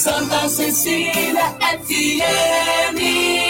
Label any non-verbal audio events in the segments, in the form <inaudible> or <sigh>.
Santa Cecília FM.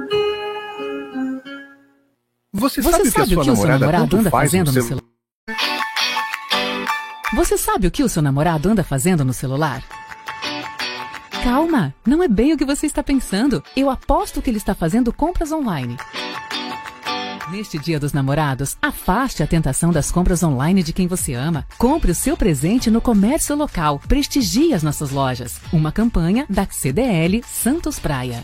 Você, Você sabe, o a sua que o seu namorado anda fazendo no celular? Você sabe o que o seu namorado anda fazendo no celular? Calma, não é bem o que você está pensando. Eu aposto que ele está fazendo compras online. Neste Dia dos Namorados, afaste a tentação das compras online de quem você ama. Compre o seu presente no comércio local. Prestigie as nossas lojas. Uma campanha da CDL Santos Praia.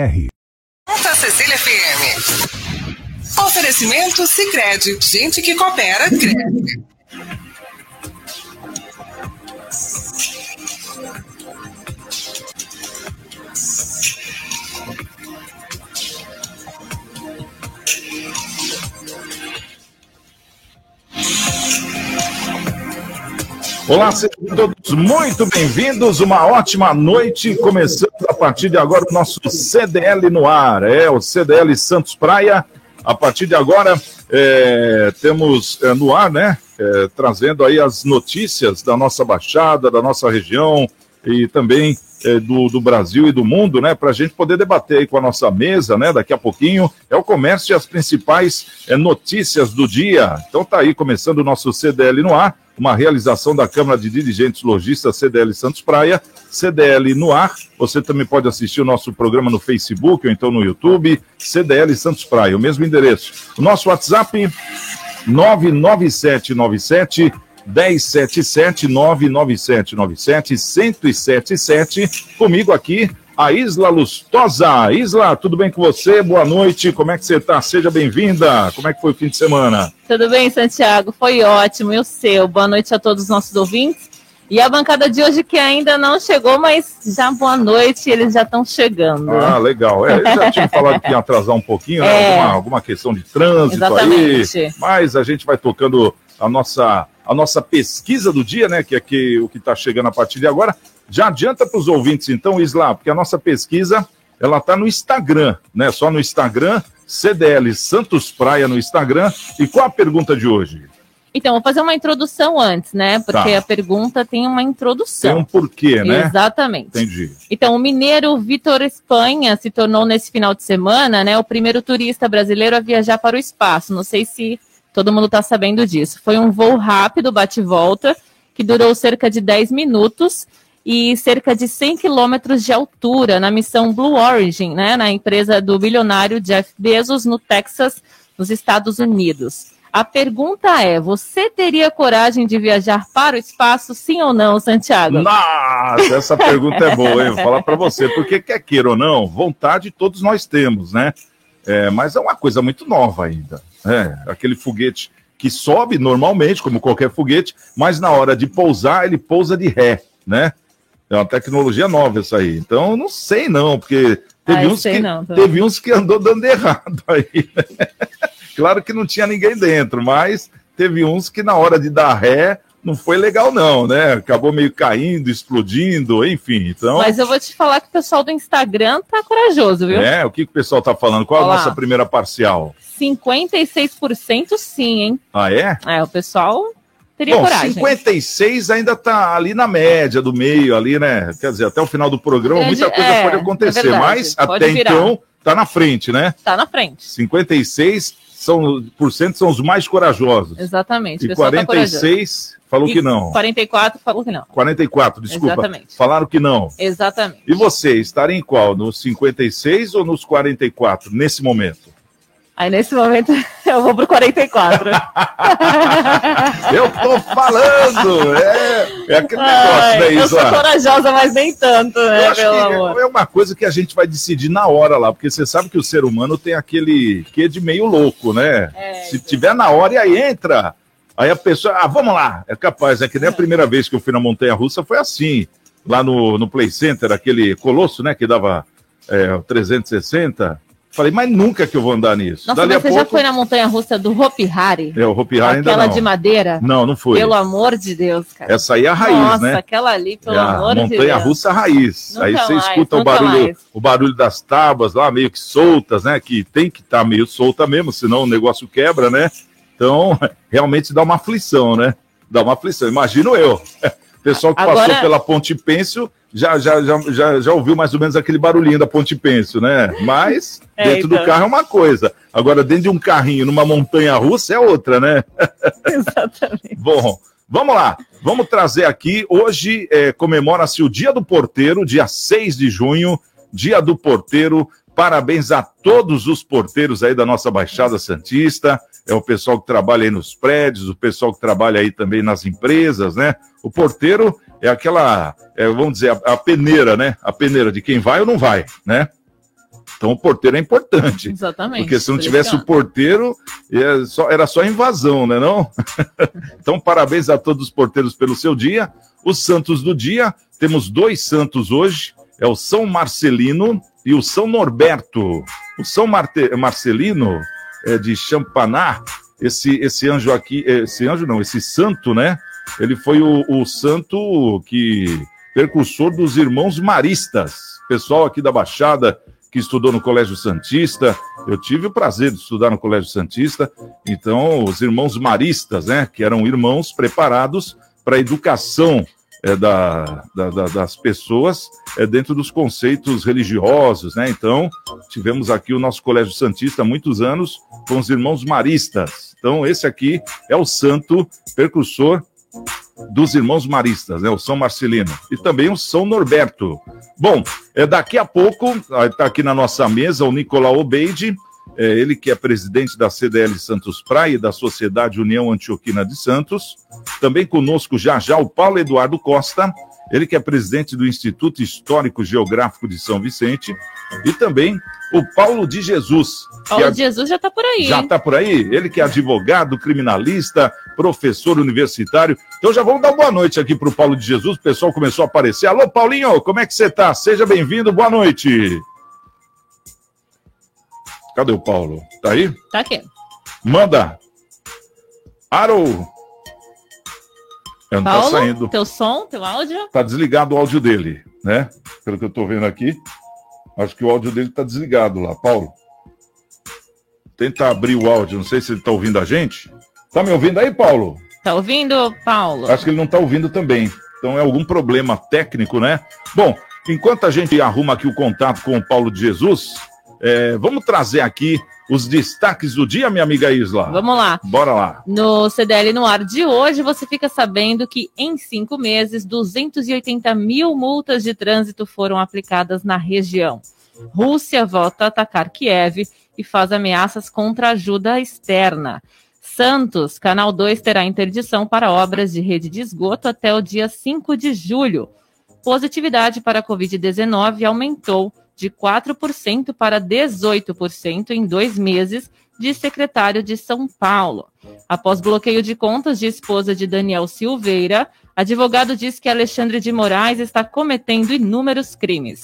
Santa Cecília FM. Oferecimento Sicredi. Gente que coopera, cresce. Olá, sejam todos muito bem-vindos. Uma ótima noite. Começando a partir de agora o nosso CDL no ar. É o CDL Santos Praia. A partir de agora é, temos é, no ar, né? É, trazendo aí as notícias da nossa baixada, da nossa região e também do, do, Brasil e do mundo, né, para a gente poder debater aí com a nossa mesa, né, daqui a pouquinho, é o comércio e as principais é, notícias do dia. Então tá aí começando o nosso CDL no ar, uma realização da Câmara de Dirigentes Logistas CDL Santos Praia, CDL no ar. Você também pode assistir o nosso programa no Facebook ou então no YouTube, CDL Santos Praia, o mesmo endereço. O nosso WhatsApp 99797 1077 99797 1077 comigo aqui a Isla Lustosa. Isla, tudo bem com você? Boa noite, como é que você está? Seja bem-vinda. Como é que foi o fim de semana? Tudo bem, Santiago? Foi ótimo. E o seu? Boa noite a todos os nossos ouvintes. E a bancada de hoje que ainda não chegou, mas já boa noite, eles já estão chegando. Ah, legal. É, eles já tinham falado que ia atrasar um pouquinho, né? é. alguma, alguma questão de trânsito Exatamente. aí. Mas a gente vai tocando a nossa, a nossa pesquisa do dia, né? Que é que, o que está chegando a partir de agora. Já adianta para os ouvintes, então, Isla, porque a nossa pesquisa ela está no Instagram, né? Só no Instagram, CDL Santos Praia no Instagram. E qual a pergunta de hoje? Então, vou fazer uma introdução antes, né? Porque tá. a pergunta tem uma introdução. Tem um porquê, né? Exatamente. Entendi. Então, o mineiro Vitor Espanha se tornou nesse final de semana, né, o primeiro turista brasileiro a viajar para o espaço. Não sei se todo mundo está sabendo disso. Foi um voo rápido, bate-volta, que durou cerca de 10 minutos e cerca de 100 quilômetros de altura na missão Blue Origin, né, na empresa do bilionário Jeff Bezos no Texas, nos Estados Unidos. A pergunta é: você teria coragem de viajar para o espaço, sim ou não, Santiago? Nossa, essa pergunta é boa, hein? Vou falar para você, porque quer queira ou não, vontade todos nós temos, né? É, mas é uma coisa muito nova ainda. É, aquele foguete que sobe normalmente, como qualquer foguete, mas na hora de pousar, ele pousa de ré, né? É uma tecnologia nova isso aí. Então, não sei não, porque teve, uns, que, não, teve uns que andou dando <laughs> errado aí. Né? claro que não tinha ninguém dentro, mas teve uns que na hora de dar ré não foi legal não, né? Acabou meio caindo, explodindo, enfim. Então. Mas eu vou te falar que o pessoal do Instagram tá corajoso, viu? É, o que, que o pessoal tá falando? Qual Olá. a nossa primeira parcial? 56% sim, hein? Ah, é? É, o pessoal teria Bom, coragem. 56 ainda está ali na média do meio, ali, né? Quer dizer, até o final do programa, muita coisa é, pode acontecer, é mas pode até virar. então tá na frente, né? Tá na frente. 56 são, por cento são os mais corajosos. Exatamente. E pessoal tá corajoso. 46 falou E que não. 44 falou que não. 44, desculpa. Exatamente. Falaram que não. Exatamente. E você, estaria em qual? Nos 56 ou nos 44, nesse momento? Aí nesse momento <laughs> eu vou pro 44. <laughs> Eu tô falando! É, é aquele Ai, negócio, né, eu sou corajosa, mas nem tanto, Eu né, acho pelo que amor. é uma coisa que a gente vai decidir na hora lá, porque você sabe que o ser humano tem aquele que de meio louco, né? É, Se tiver na hora e aí entra. Aí a pessoa, ah, vamos lá, é capaz, é que nem a primeira vez que eu fui na Montanha Russa foi assim, lá no, no Play Center, aquele colosso, né, que dava é, o 360. Falei, mas nunca que eu vou andar nisso. Nossa, Dali você já pouco, foi na montanha russa do Hopi Hari? é, o Hopi Hari ainda Aquela não. de madeira? Não, não foi. Pelo amor de Deus, cara. Essa aí é a raiz, Nossa, né? aquela ali, pelo É amor de Deus. montanha russa raiz. Nunca Aí você mais, escuta o barulho, mais. o barulho das tábuas lá, meio que soltas, né? Que tem que estar meio solta mesmo, senão o negócio quebra, né? Então, <laughs> realmente dá uma aflição, né? Dá uma aflição. Imagino eu. O <laughs> pessoal que Agora- passou pela Ponte Pêncio já, já, já, já, já ouviu mais ou menos aquele barulhinho da Ponte Pêncio, né? Mas É, dentro do então. carro é uma coisa. Agora, dentro de um carrinho, numa montanha russa, é outra, né? <laughs> Exatamente. Bom, vamos lá. Vamos trazer aqui. Hoje é, comemora-se o Dia do Porteiro, dia 6 de junho, Dia do Porteiro. Parabéns a todos os porteiros aí da nossa Baixada Santista. É o pessoal que trabalha aí nos prédios, o pessoal que trabalha aí também nas empresas, né? O porteiro é aquela, é, vamos dizer, a, a peneira, né? A peneira de quem vai ou não vai, né? Então o porteiro é importante. Exatamente. Porque se não tivesse o porteiro, só- era só invasão, né não? <laughs> então, parabéns a todos os porteiros pelo seu dia. Os santos do dia, temos dois santos hoje, é o São Marcelino e o São Norberto. O São Marte- Marcelino é de Champaná, esse, esse anjo aqui, esse anjo não, esse santo, né? Ele foi o, o santo que percursor dos irmãos maristas. Pessoal aqui da Baixada que estudou no Colégio Santista, eu tive o prazer de estudar no Colégio Santista. Então, os irmãos maristas, né, que eram irmãos preparados para a educação é, da, da- da- das pessoas é, dentro dos conceitos religiosos, né? Então, tivemos aqui o nosso Colégio Santista há muitos anos com os irmãos maristas. Então, esse aqui é o santo percursor dos irmãos maristas, né? O São Marcelino e também o São Norberto. Bom, é daqui a pouco está aqui na nossa mesa o Nicolau Obeide, é, ele que é presidente da CDL Santos Praia e da Sociedade União Antioquina de Santos. Também conosco já já o Paulo Eduardo Costa, ele que é presidente do Instituto Histórico Geográfico de São Vicente, e também o Paulo de Jesus, Paulo é de Jesus já tá por aí. já está por aí? Ele que é advogado, criminalista, professor universitário. Então já vamos dar boa noite aqui para o Paulo de Jesus. O pessoal começou a aparecer. Alô, Paulinho, como é que você está? Seja bem-vindo, boa noite. Cadê o Paulo? Tá aí? Tá aqui. Manda. Aro. É, não tá Paulo, saindo. teu som, teu áudio? Tá desligado o áudio dele, né? Pelo que eu tô vendo aqui. Acho que o áudio dele tá desligado lá, Paulo. Tenta abrir o áudio, não sei se ele tá ouvindo a gente. Tá me ouvindo aí, Paulo? Tá ouvindo, Paulo? Acho que ele não tá ouvindo também. Então é algum problema técnico, né? Bom, enquanto a gente arruma aqui o contato com o Paulo de Jesus, é, vamos trazer aqui os destaques do dia, minha amiga Isla. Vamos lá. Bora lá. No CDL no ar de hoje, você fica sabendo que em cinco meses, 280 mil multas de trânsito foram aplicadas na região. Rússia volta a atacar Kiev e faz ameaças contra ajuda externa. Santos, Canal 2 terá interdição para obras de rede de esgoto até o dia 5 de julho. Positividade para a Covid-19 aumentou de 4% para 18% em dois meses, de secretário de São Paulo. Após bloqueio de contas de esposa de Daniel Silveira, advogado diz que Alexandre de Moraes está cometendo inúmeros crimes.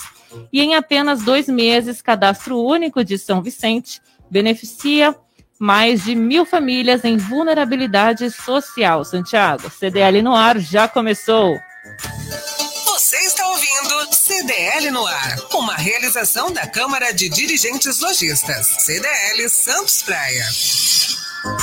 E em apenas dois meses, cadastro único de São Vicente beneficia mais de mil famílias em vulnerabilidade social. Santiago, CDL no ar já começou. CDL no ar, uma realização da Câmara de Dirigentes Lojistas, CDL Santos Praia.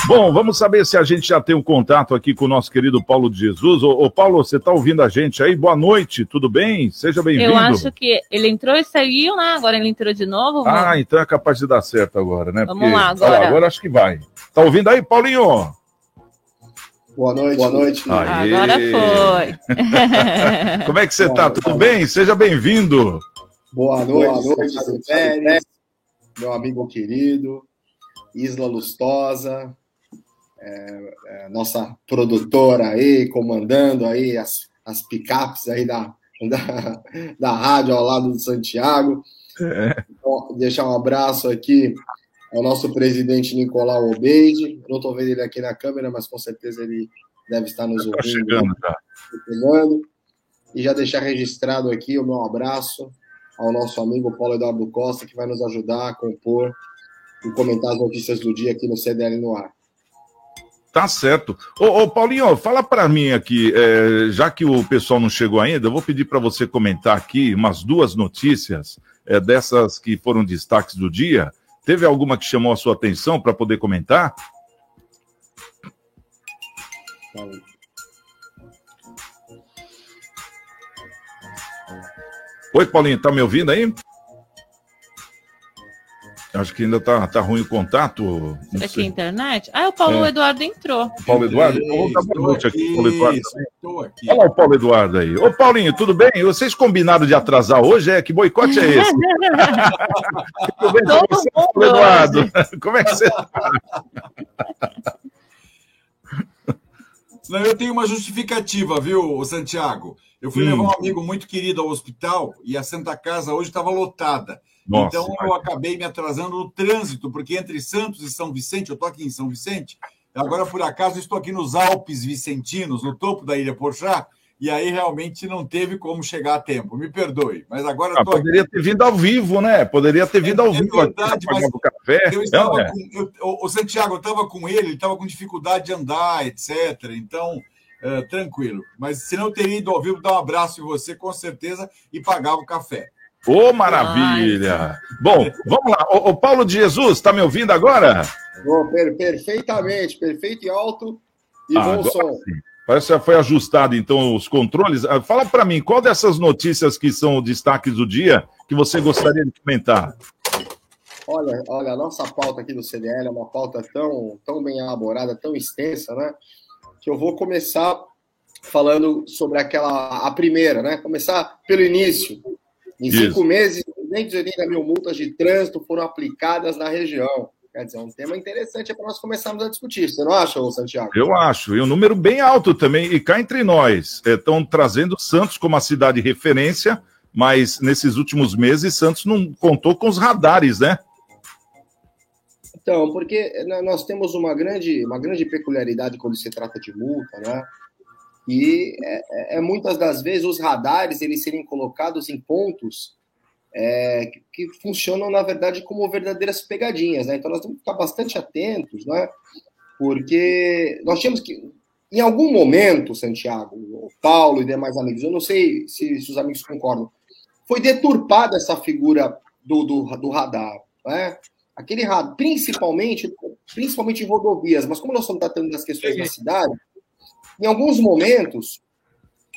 Bom, vamos saber se a gente já tem um contato aqui com o nosso querido Paulo de Jesus. Ô, ô Paulo, você está ouvindo a gente aí? Boa noite, tudo bem? Seja bem-vindo. Eu acho que ele entrou e saiu, né? Agora ele entrou de novo. Vamos... Ah, então é capaz de dar certo agora, né? Vamos lá, agora. Agora acho que vai. Tá ouvindo aí, Paulinho? Boa noite. Boa noite. Aê. Agora foi. <laughs> Como é que você tá? Tudo bem? Seja bem-vindo. Boa noite, Boa noite Sérgio Pérez, meu amigo querido, Isla Lustosa, é, é, nossa produtora aí, comandando aí as, as picapes aí da, da, da rádio ao lado do Santiago. É. Então, deixar um abraço aqui ao nosso presidente Nicolau Obeide. Não estou vendo ele aqui na câmera, mas com certeza ele deve estar nos Tá ouvindo. chegando, tá? chegando. E já deixar registrado aqui o meu abraço ao nosso amigo Paulo Eduardo Costa, que vai nos ajudar a compor e comentar as notícias do dia aqui no CDL no ar. Tá certo. Ô, ô, Paulinho, fala para mim aqui, é, já que o pessoal não chegou ainda, eu vou pedir para você comentar aqui umas duas notícias é, dessas que foram destaques do dia. Teve alguma que chamou a sua atenção para poder comentar? Oi, Paulinho, tá me ouvindo aí? Acho que ainda tá, tá ruim o contato. Será que é internet? Ah, o Paulo É. Eduardo entrou. Paulo Eduardo? Vamos dar boa noite aqui, Paulo Eduardo. Estou aqui. Olha lá o Paulo Eduardo aí. Ô, Paulinho, tudo bem? Vocês combinaram de atrasar hoje? É? Que boicote é esse? tudo bem com Todo você, mundo Paulo Eduardo? <laughs> Como é que você tá? Não, eu tenho uma justificativa, viu, Santiago? Eu fui Hum. levar um amigo muito querido ao hospital e a Santa Casa hoje estava lotada. Nossa, então eu acabei me atrasando no trânsito, porque entre Santos e São Vicente, eu estou aqui em São Vicente, agora por acaso estou aqui nos Alpes Vicentinos, no topo da Ilha Porchá, e aí realmente não teve como chegar a tempo. Me perdoe, mas agora Ah, estou aqui. poderia ter vindo ao vivo, né? Poderia ter vindo ao É vivo aqui verdade, mas café. Eu estava Não, é. com, eu- o, Santiago, estava com ele, ele estava com dificuldade de andar, etc. Então, é, tranquilo. Mas se não teria ido ao vivo, dar um abraço em você, com certeza, e pagava o café. Ô, maravilha! Bom, vamos lá. Ô, ô, Paulo de Jesus, tá me ouvindo agora? Oh, per- perfeitamente, perfeito e alto e Ah, bom som. sim. Parece que já foi ajustado, então, os controles. Ah, Fala para mim, qual dessas notícias que são destaques do dia que você gostaria de comentar? Olha, olha, a nossa pauta aqui do CDL é uma pauta tão, tão bem elaborada, tão extensa, né? Que eu vou começar falando sobre aquela, a primeira, né? Começar pelo início. Em Isso. cinco meses, 280 mil multas de trânsito foram aplicadas na região. Quer dizer, é um tema interessante para nós começarmos a discutir. Você não acha, Santiago? Eu acho, e um número bem alto também. E cá entre nós, estão trazendo Santos como a cidade referência, mas nesses últimos meses Santos não contou com os radares, né? Então, porque né, nós temos uma grande, uma grande peculiaridade quando se trata de multa, né? E é, é- é muitas das vezes os radares eles serem colocados em pontos é, que, que funcionam, na verdade, como verdadeiras pegadinhas, né? Então nós temos que ficar bastante atentos, né? Porque nós tínhamos que, em algum momento, Santiago, o Paulo e demais amigos, eu não sei se, se os amigos concordam, foi deturpada essa figura do, do, do radar, né? aquele radar, principalmente, principalmente em rodovias, mas como nós estamos tratando das questões da cidade, em alguns momentos,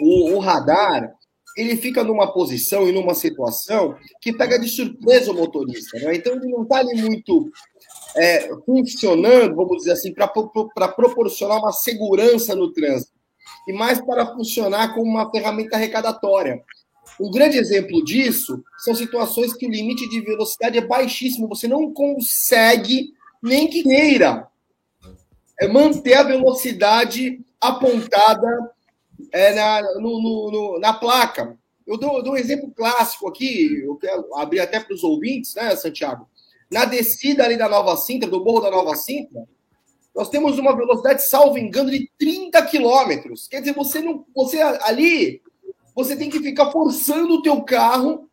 o, o radar ele fica numa posição e numa situação que pega de surpresa o motorista. Né? Então, ele não está ali muito é, funcionando, vamos dizer assim, para proporcionar uma segurança no trânsito, e mais para funcionar como uma ferramenta arrecadatória. Um grande exemplo disso são situações que o limite de velocidade é baixíssimo, você não consegue, nem que queira, é manter a velocidade apontada é, na, no, no, no, na placa. Eu dou, dou, um exemplo clássico aqui, eu quero abrir até para os ouvintes, né, Santiago? Na descida ali da Nova Sintra, do Morro da Nova Sintra, nós temos uma velocidade, salvo engano, de 30 quilômetros. Quer dizer, você não. Você ali, você tem que ficar forçando o teu carro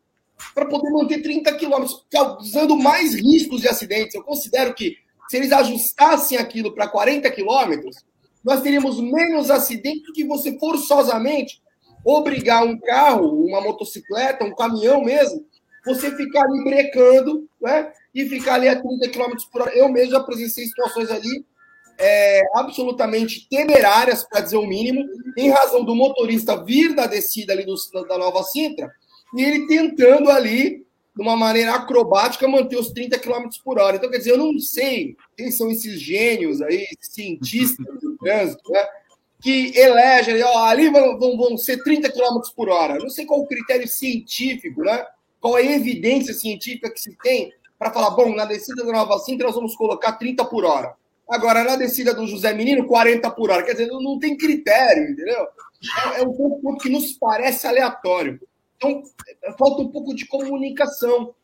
para poder manter 30 quilômetros, causando mais riscos de acidentes. Eu considero que se eles ajustassem aquilo para 40 quilômetros, nós teríamos menos acidentes do que você forçosamente obrigar um carro, uma motocicleta, um caminhão mesmo, você ficar ali brecando, né? E ficar ali a 30 km por hora. Eu mesmo já presenciei situações ali é, absolutamente temerárias, para dizer o mínimo, em razão do motorista vir da descida ali do, da Nova Sintra e ele tentando ali, de uma maneira acrobática, manter os 30 km por hora. Então, quer dizer, eu não sei quem são esses gênios aí, cientistas do <laughs> trânsito, né? Que elegem, ó, ali vão, vão, vão ser 30 km por hora. Não sei qual o critério científico, né? Qual a evidência científica que se tem para falar, bom, na descida da Nova Sintra nós vamos colocar 30 por hora. Agora, na descida do José Menino, 40 por hora. Quer dizer, não, não tem critério, entendeu? É, é um ponto que nos parece aleatório. Então, falta um pouco de comunicação.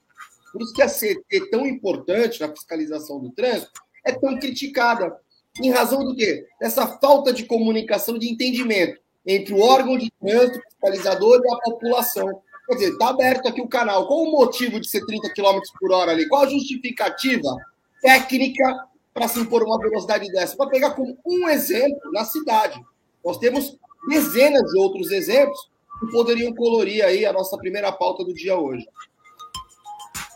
Por isso que a CT, tão importante na fiscalização do trânsito, é tão criticada. Em razão do quê? Dessa falta de comunicação, de entendimento entre o órgão de trânsito, fiscalizador e a população. Quer dizer, está aberto aqui o canal. Qual o motivo de ser 30 km por hora ali? Qual a justificativa técnica para se impor uma velocidade dessa? Para pegar como um exemplo na cidade. Nós temos dezenas de outros exemplos poderiam colorir aí a nossa primeira pauta do dia hoje.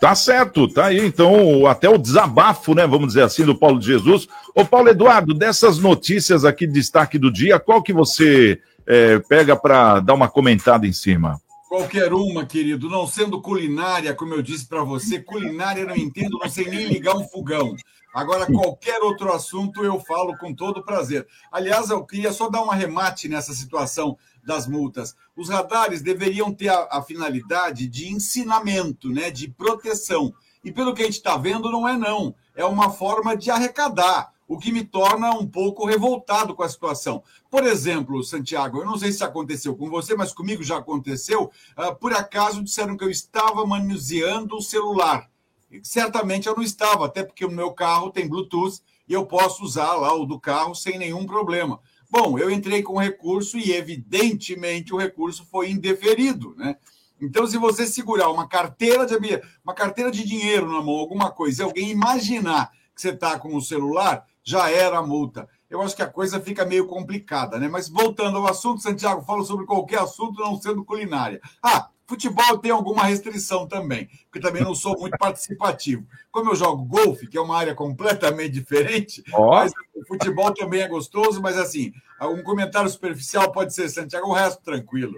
Tá certo, tá aí então até o desabafo, né, vamos dizer assim, do Paulo de Jesus. Ô Paulo Eduardo, dessas notícias aqui, destaque do dia, qual que você é, pega para dar uma comentada em cima? Qualquer uma, querido. Não sendo culinária, como eu disse para você, culinária não entendo, não sei nem ligar um fogão. Agora, qualquer outro assunto eu falo com todo prazer. Aliás, eu queria só dar um arremate nessa situação das multas. Os radares deveriam ter a, a finalidade de ensinamento, né, de proteção. E pelo que a gente está vendo, não é não. É uma forma de arrecadar o que me torna um pouco revoltado com a situação. Por exemplo, Santiago, eu não sei se aconteceu com você, mas comigo já aconteceu. Uh, por acaso disseram que eu estava manuseando o celular. E, certamente eu não estava, até porque o meu carro tem Bluetooth e eu posso usar lá o do carro sem nenhum problema. Bom, eu entrei com recurso e, evidentemente, o recurso foi indeferido, né? Então, se você segurar uma carteira de uma carteira de dinheiro na mão, alguma coisa, e alguém imaginar que você está com o celular, já era a multa. Eu acho que a coisa fica meio complicada, né? Mas voltando ao assunto, Santiago, falo sobre qualquer assunto não sendo culinária. Ah, futebol tem alguma restrição também, porque também não sou muito participativo. Como eu jogo golfe, que é uma área completamente diferente, oh. mas o futebol também é gostoso, mas assim, um comentário superficial pode ser, Santiago, o resto tranquilo.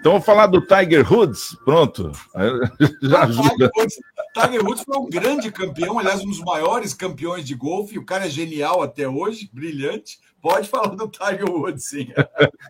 Então vamos falar do Tiger Woods, pronto. <laughs> Já ajuda. Tiger Woods, Tiger Woods foi um grande campeão, aliás, um dos maiores campeões de golfe. O cara é genial até hoje, brilhante. Pode falar do Tiger Woods, sim.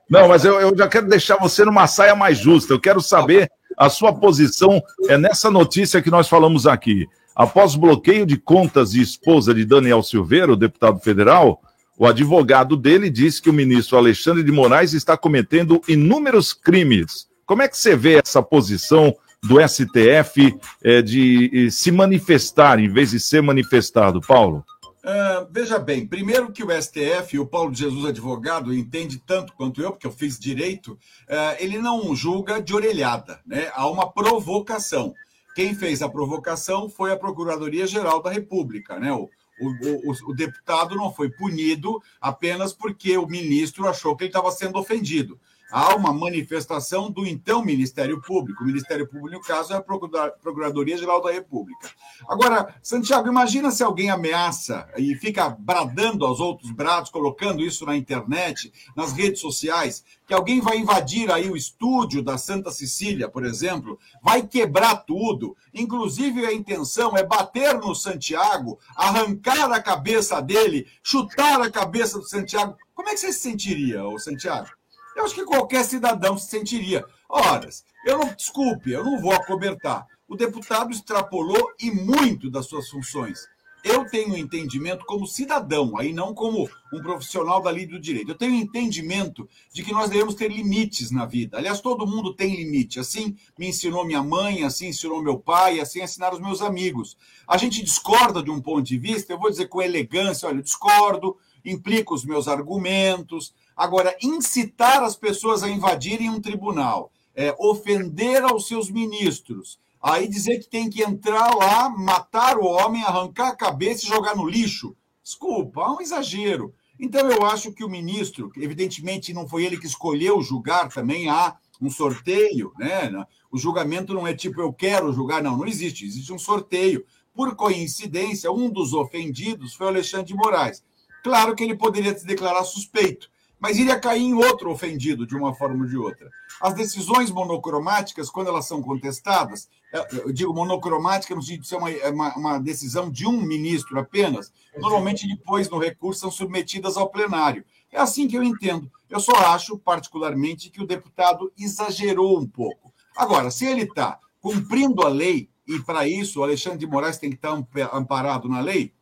Não, mas eu, eu já quero deixar você numa saia mais justa. Eu quero saber a sua posição é nessa notícia que nós falamos aqui. Após bloqueio de contas de esposa de Daniel Silveira, o deputado federal, o advogado dele disse que o ministro Alexandre de Moraes está cometendo inúmeros crimes. Como é que você vê essa posição do STF é, de se manifestar em vez de ser manifestado, Paulo? Uh, veja bem, primeiro que o STF, o Paulo Jesus advogado, entende tanto quanto eu, porque eu fiz direito, uh, ele não julga de orelhada, né? Há uma provocação. Quem fez a provocação foi a Procuradoria-Geral da República, né? O, o, o, o, deputado não foi punido apenas porque o ministro achou que ele estava sendo ofendido. Há uma manifestação do então Ministério Público. O Ministério Público, no caso, é a Procuradoria-Geral da República. Agora, Santiago, imagina se alguém ameaça e fica bradando aos outros brados, colocando isso na internet, nas redes sociais, que alguém vai invadir aí o estúdio da Santa Cecília, por exemplo, vai quebrar tudo. Inclusive, a intenção é bater no Santiago, arrancar a cabeça dele, chutar a cabeça do Santiago. Como é que você se sentiria, Santiago? Eu acho que qualquer cidadão se sentiria. Ora, eu não, desculpe, eu não vou acobertar. O deputado extrapolou e muito das suas funções. Eu tenho um entendimento como cidadão, aí não como um profissional da lei do direito. Eu tenho um entendimento de que nós devemos ter limites na vida. Aliás, todo mundo tem limite. Assim me ensinou minha mãe, assim ensinou meu pai, assim ensinaram os meus amigos. A gente discorda de um ponto de vista, eu vou dizer com elegância, olha, eu discordo, implico os meus argumentos, Agora, incitar as pessoas a invadirem um tribunal, é, ofender aos seus ministros, aí dizer que tem que entrar lá, matar o homem, arrancar a cabeça e jogar no lixo. Desculpa, é um exagero. Então, eu acho que o ministro, evidentemente não foi ele que escolheu julgar, também há um sorteio, né? O julgamento não é tipo eu quero julgar, não, não existe, existe um sorteio. Por coincidência, um dos ofendidos foi o Alexandre de Moraes. Claro que ele poderia se declarar suspeito, mas iria cair em outro ofendido, de uma forma ou de outra. As decisões monocromáticas, quando elas são contestadas, é, eu digo monocromática no sentido de ser uma, é uma, uma decisão de um ministro apenas, normalmente depois, no recurso, são submetidas ao plenário. É assim que eu entendo. Eu só acho, particularmente, que o deputado exagerou um pouco. Agora, se ele está cumprindo a lei, e para isso o Alexandre de Moraes tem que estar amparado na lei,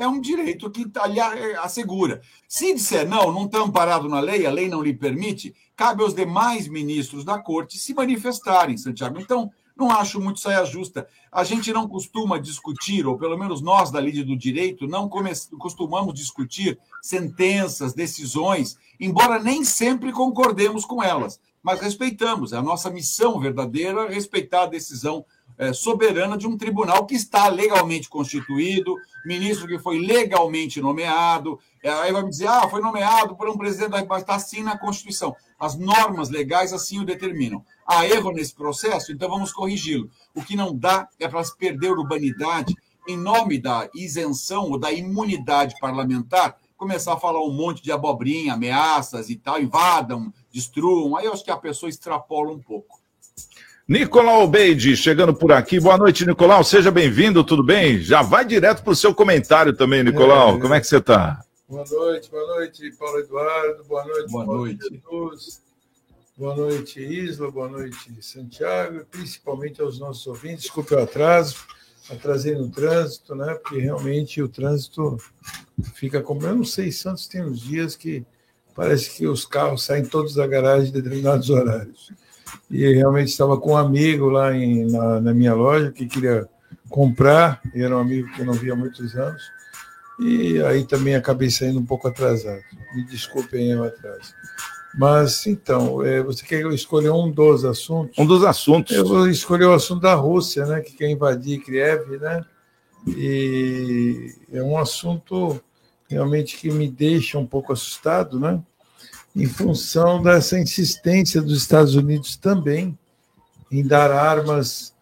é um direito que lhe assegura. Se disser não, não está amparado na lei, a lei não lhe permite, cabe aos demais ministros da corte se manifestarem, Santiago. Então, não acho muito saia justa. A gente não costuma discutir, ou pelo menos nós da Lide do Direito, não costumamos discutir sentenças, decisões, embora nem sempre concordemos com elas, mas respeitamos. É a nossa missão verdadeira respeitar a decisão é, soberana de um tribunal que está legalmente constituído, ministro que foi legalmente nomeado. É, aí vai me dizer, ah, foi nomeado por um presidente da República, está assim na Constituição. As normas legais assim o determinam. Há erro nesse processo, então vamos corrigi-lo. O que não dá é para se perder urbanidade em nome da isenção ou da imunidade parlamentar, começar a falar um monte de abobrinha, ameaças e tal, invadam, destruam. Aí eu acho que a pessoa extrapola um pouco. Nicolau Beide, chegando por aqui. Boa noite, Nicolau. Seja bem-vindo, tudo bem? Já vai direto para o seu comentário também, Nicolau. É, Como é que você está? Boa noite, boa noite, Paulo Eduardo. Boa noite, boa Paulo noite. Jesus. Boa noite, Isla. Boa noite, Santiago. Principalmente aos nossos ouvintes. Desculpe o atraso. Atrasei no trânsito, né? Porque realmente o trânsito fica como. Eu não sei, Santos tem uns dias que parece que os carros saem todos da garagem em determinados <laughs> horários e realmente estava com um amigo lá em, na, na, minha loja que queria comprar, e era um amigo que eu não via há muitos anos, e aí também acabei saindo um pouem atrasado. Me desculpem o atraso. Mas, então, é, você quer escolher um dos assuntos? Um dos assuntos. Eu vou escolher o assunto da Rússia, né, que quer invadir Kiev, né? E é um assunto realmente que me deixa um pouco assustado, né? Em função dessa insistência dos Estados Unidos também em dar armas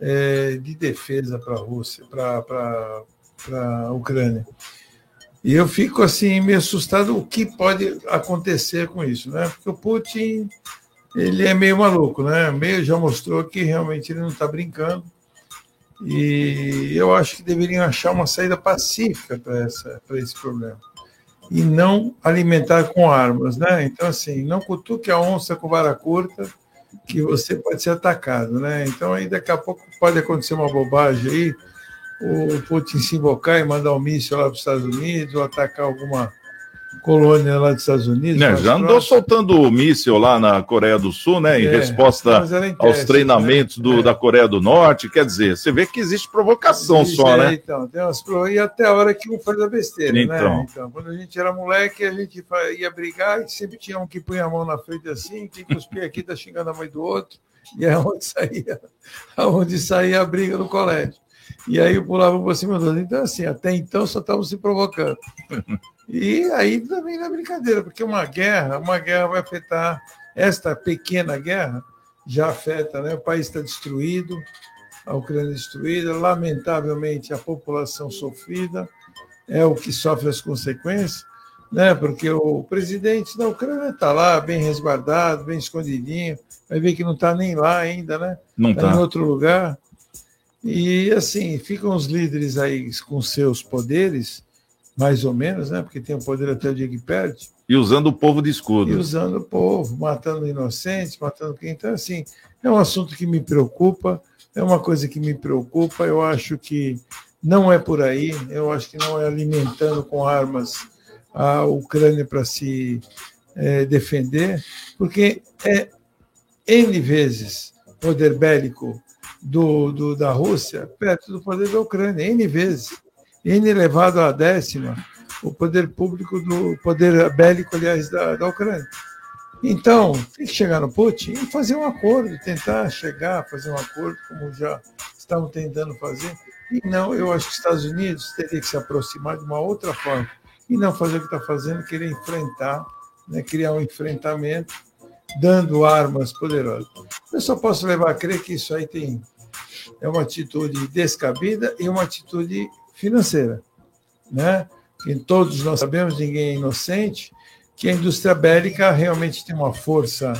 é, de defesa para a Rússia, para a Ucrânia. E eu fico assim meio assustado o que pode acontecer com isso, né? Porque o Putin ele é meio maluco, né? Meio já mostrou que realmente ele não está brincando. E eu acho que deveriam achar uma saída pacífica para esse problema e não alimentar com armas, né? Então, assim, não cutuque a onça com vara curta, que você pode ser atacado, né? Então, aí daqui a pouco pode acontecer uma bobagem aí, o Putin se invocar e mandar um míssil lá para os Estados Unidos, ou atacar alguma colônia lá dos Estados Unidos. Né, já andou soltando míssil lá na Coreia do Sul, né? Em é, resposta aos treinamentos né? do, é. da Coreia do Norte. Quer dizer, você vê que existe provocação existe, só, né? Então, tem umas, e até a hora que um faz a besteira, né? então. né? Então, quando a gente era moleque, a gente ia brigar e sempre tinha um que punha a mão na frente assim, que cuspia aqui, tá xingando a mãe do outro. E é onde <laughs> saía, onde saía a briga no colégio. E aí eu pulava por cima do outro. Então, assim, até então só estavam se provocando. E aí também é brincadeira, porque uma guerra, uma guerra vai afetar, esta pequena guerra já afeta, né? O país está destruído, a Ucrânia destruída, lamentavelmente a população sofrida é o que sofre as consequências, né? Porque o presidente da Ucrânia está lá, bem resguardado, bem escondidinho, vai ver que não está nem lá ainda, né? Não está. Tá em outro lugar. E assim, ficam os líderes aí com seus poderes mais ou menos, né? Porque tem o poder até o dia que perde. E usando o povo de escudo. E usando o povo, matando inocentes, matando quem. Então, assim, é um assunto que me preocupa, é uma coisa que me preocupa. Eu acho que não é por aí, eu acho que não é alimentando com armas a Ucrânia para se é, defender, porque é N vezes poder bélico do, do, da Rússia perto do poder da Ucrânia, N vezes. N elevado à décima o poder público do poder bélico, aliás, da, da Ucrânia. Então, tem que chegar no Putin e fazer um acordo, tentar chegar, fazer um acordo, como já estavam tentando fazer. E não, eu acho que os Estados Unidos teriam que se aproximar de uma outra forma e não fazer o que está fazendo, querer enfrentar, né, criar um enfrentamento, dando armas poderosas. Eu só posso levar a crer que isso aí tem é uma atitude descabida e uma atitude financeira, né? que todos nós sabemos, ninguém é inocente, que a indústria bélica realmente tem uma força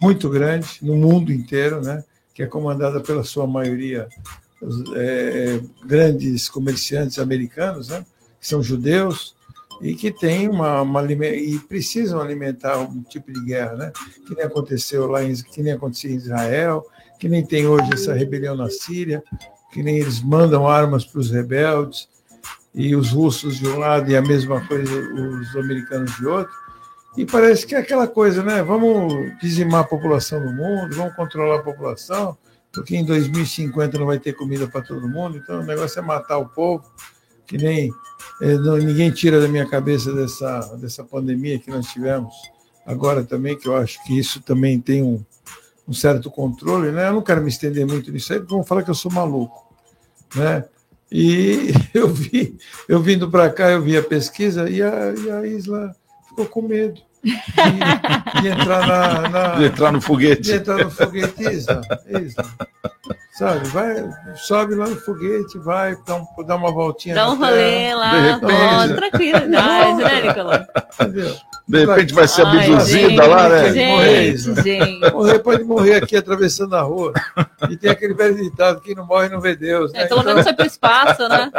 muito grande no mundo inteiro, né? que é comandada pela sua maioria é, grandes comerciantes americanos, né? que são judeus, e que tem uma, uma, e precisam alimentar um tipo de guerra, né? Que nem aconteceu lá em, que nem aconteceu em Israel, que nem tem hoje essa rebelião na Síria, que nem eles mandam armas para os rebeldes e os russos de um lado e a mesma coisa os americanos de outro. E parece que é aquela coisa, né? Vamos dizimar a população do mundo, vamos controlar a população, porque em 2050 não vai ter comida para todo mundo, então o negócio é matar o povo que nem é, não, ninguém tira da minha cabeça dessa, dessa pandemia que nós tivemos agora também, que eu acho que isso também tem um, um certo controle, né? Eu não quero me estender muito nisso aí, porque vão falar que eu sou maluco, né? E <laughs> eu vi, eu vindo para cá, eu vi a pesquisa e a, e a Isla ficou com medo de, de entrar na, na, <laughs> De entrar no foguete. De entrar no foguete, Isla. Isla. Sabe, vai, sobe lá no foguete, vai dá, um, dá uma voltinha. Dá um rolê lá, tranquilidade, né, Nicolau? Entendeu? De repente vai ser abduzida lá, né? gente, Morrer, gente. Morrer pode morrer aqui atravessando a rua. E tem aquele velho ditado: quem não morre não vê Deus. Né? É, pelo menos foi pro espaço, né?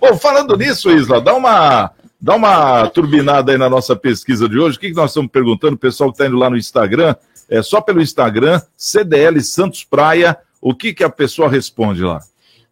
Bom, falando nisso, Isla, dá uma, dá uma turbinada aí na nossa pesquisa de hoje. O que, que nós estamos perguntando? O pessoal que está indo lá no Instagram, é só pelo Instagram, CDL Santos Praia. O que, que a pessoa responde lá?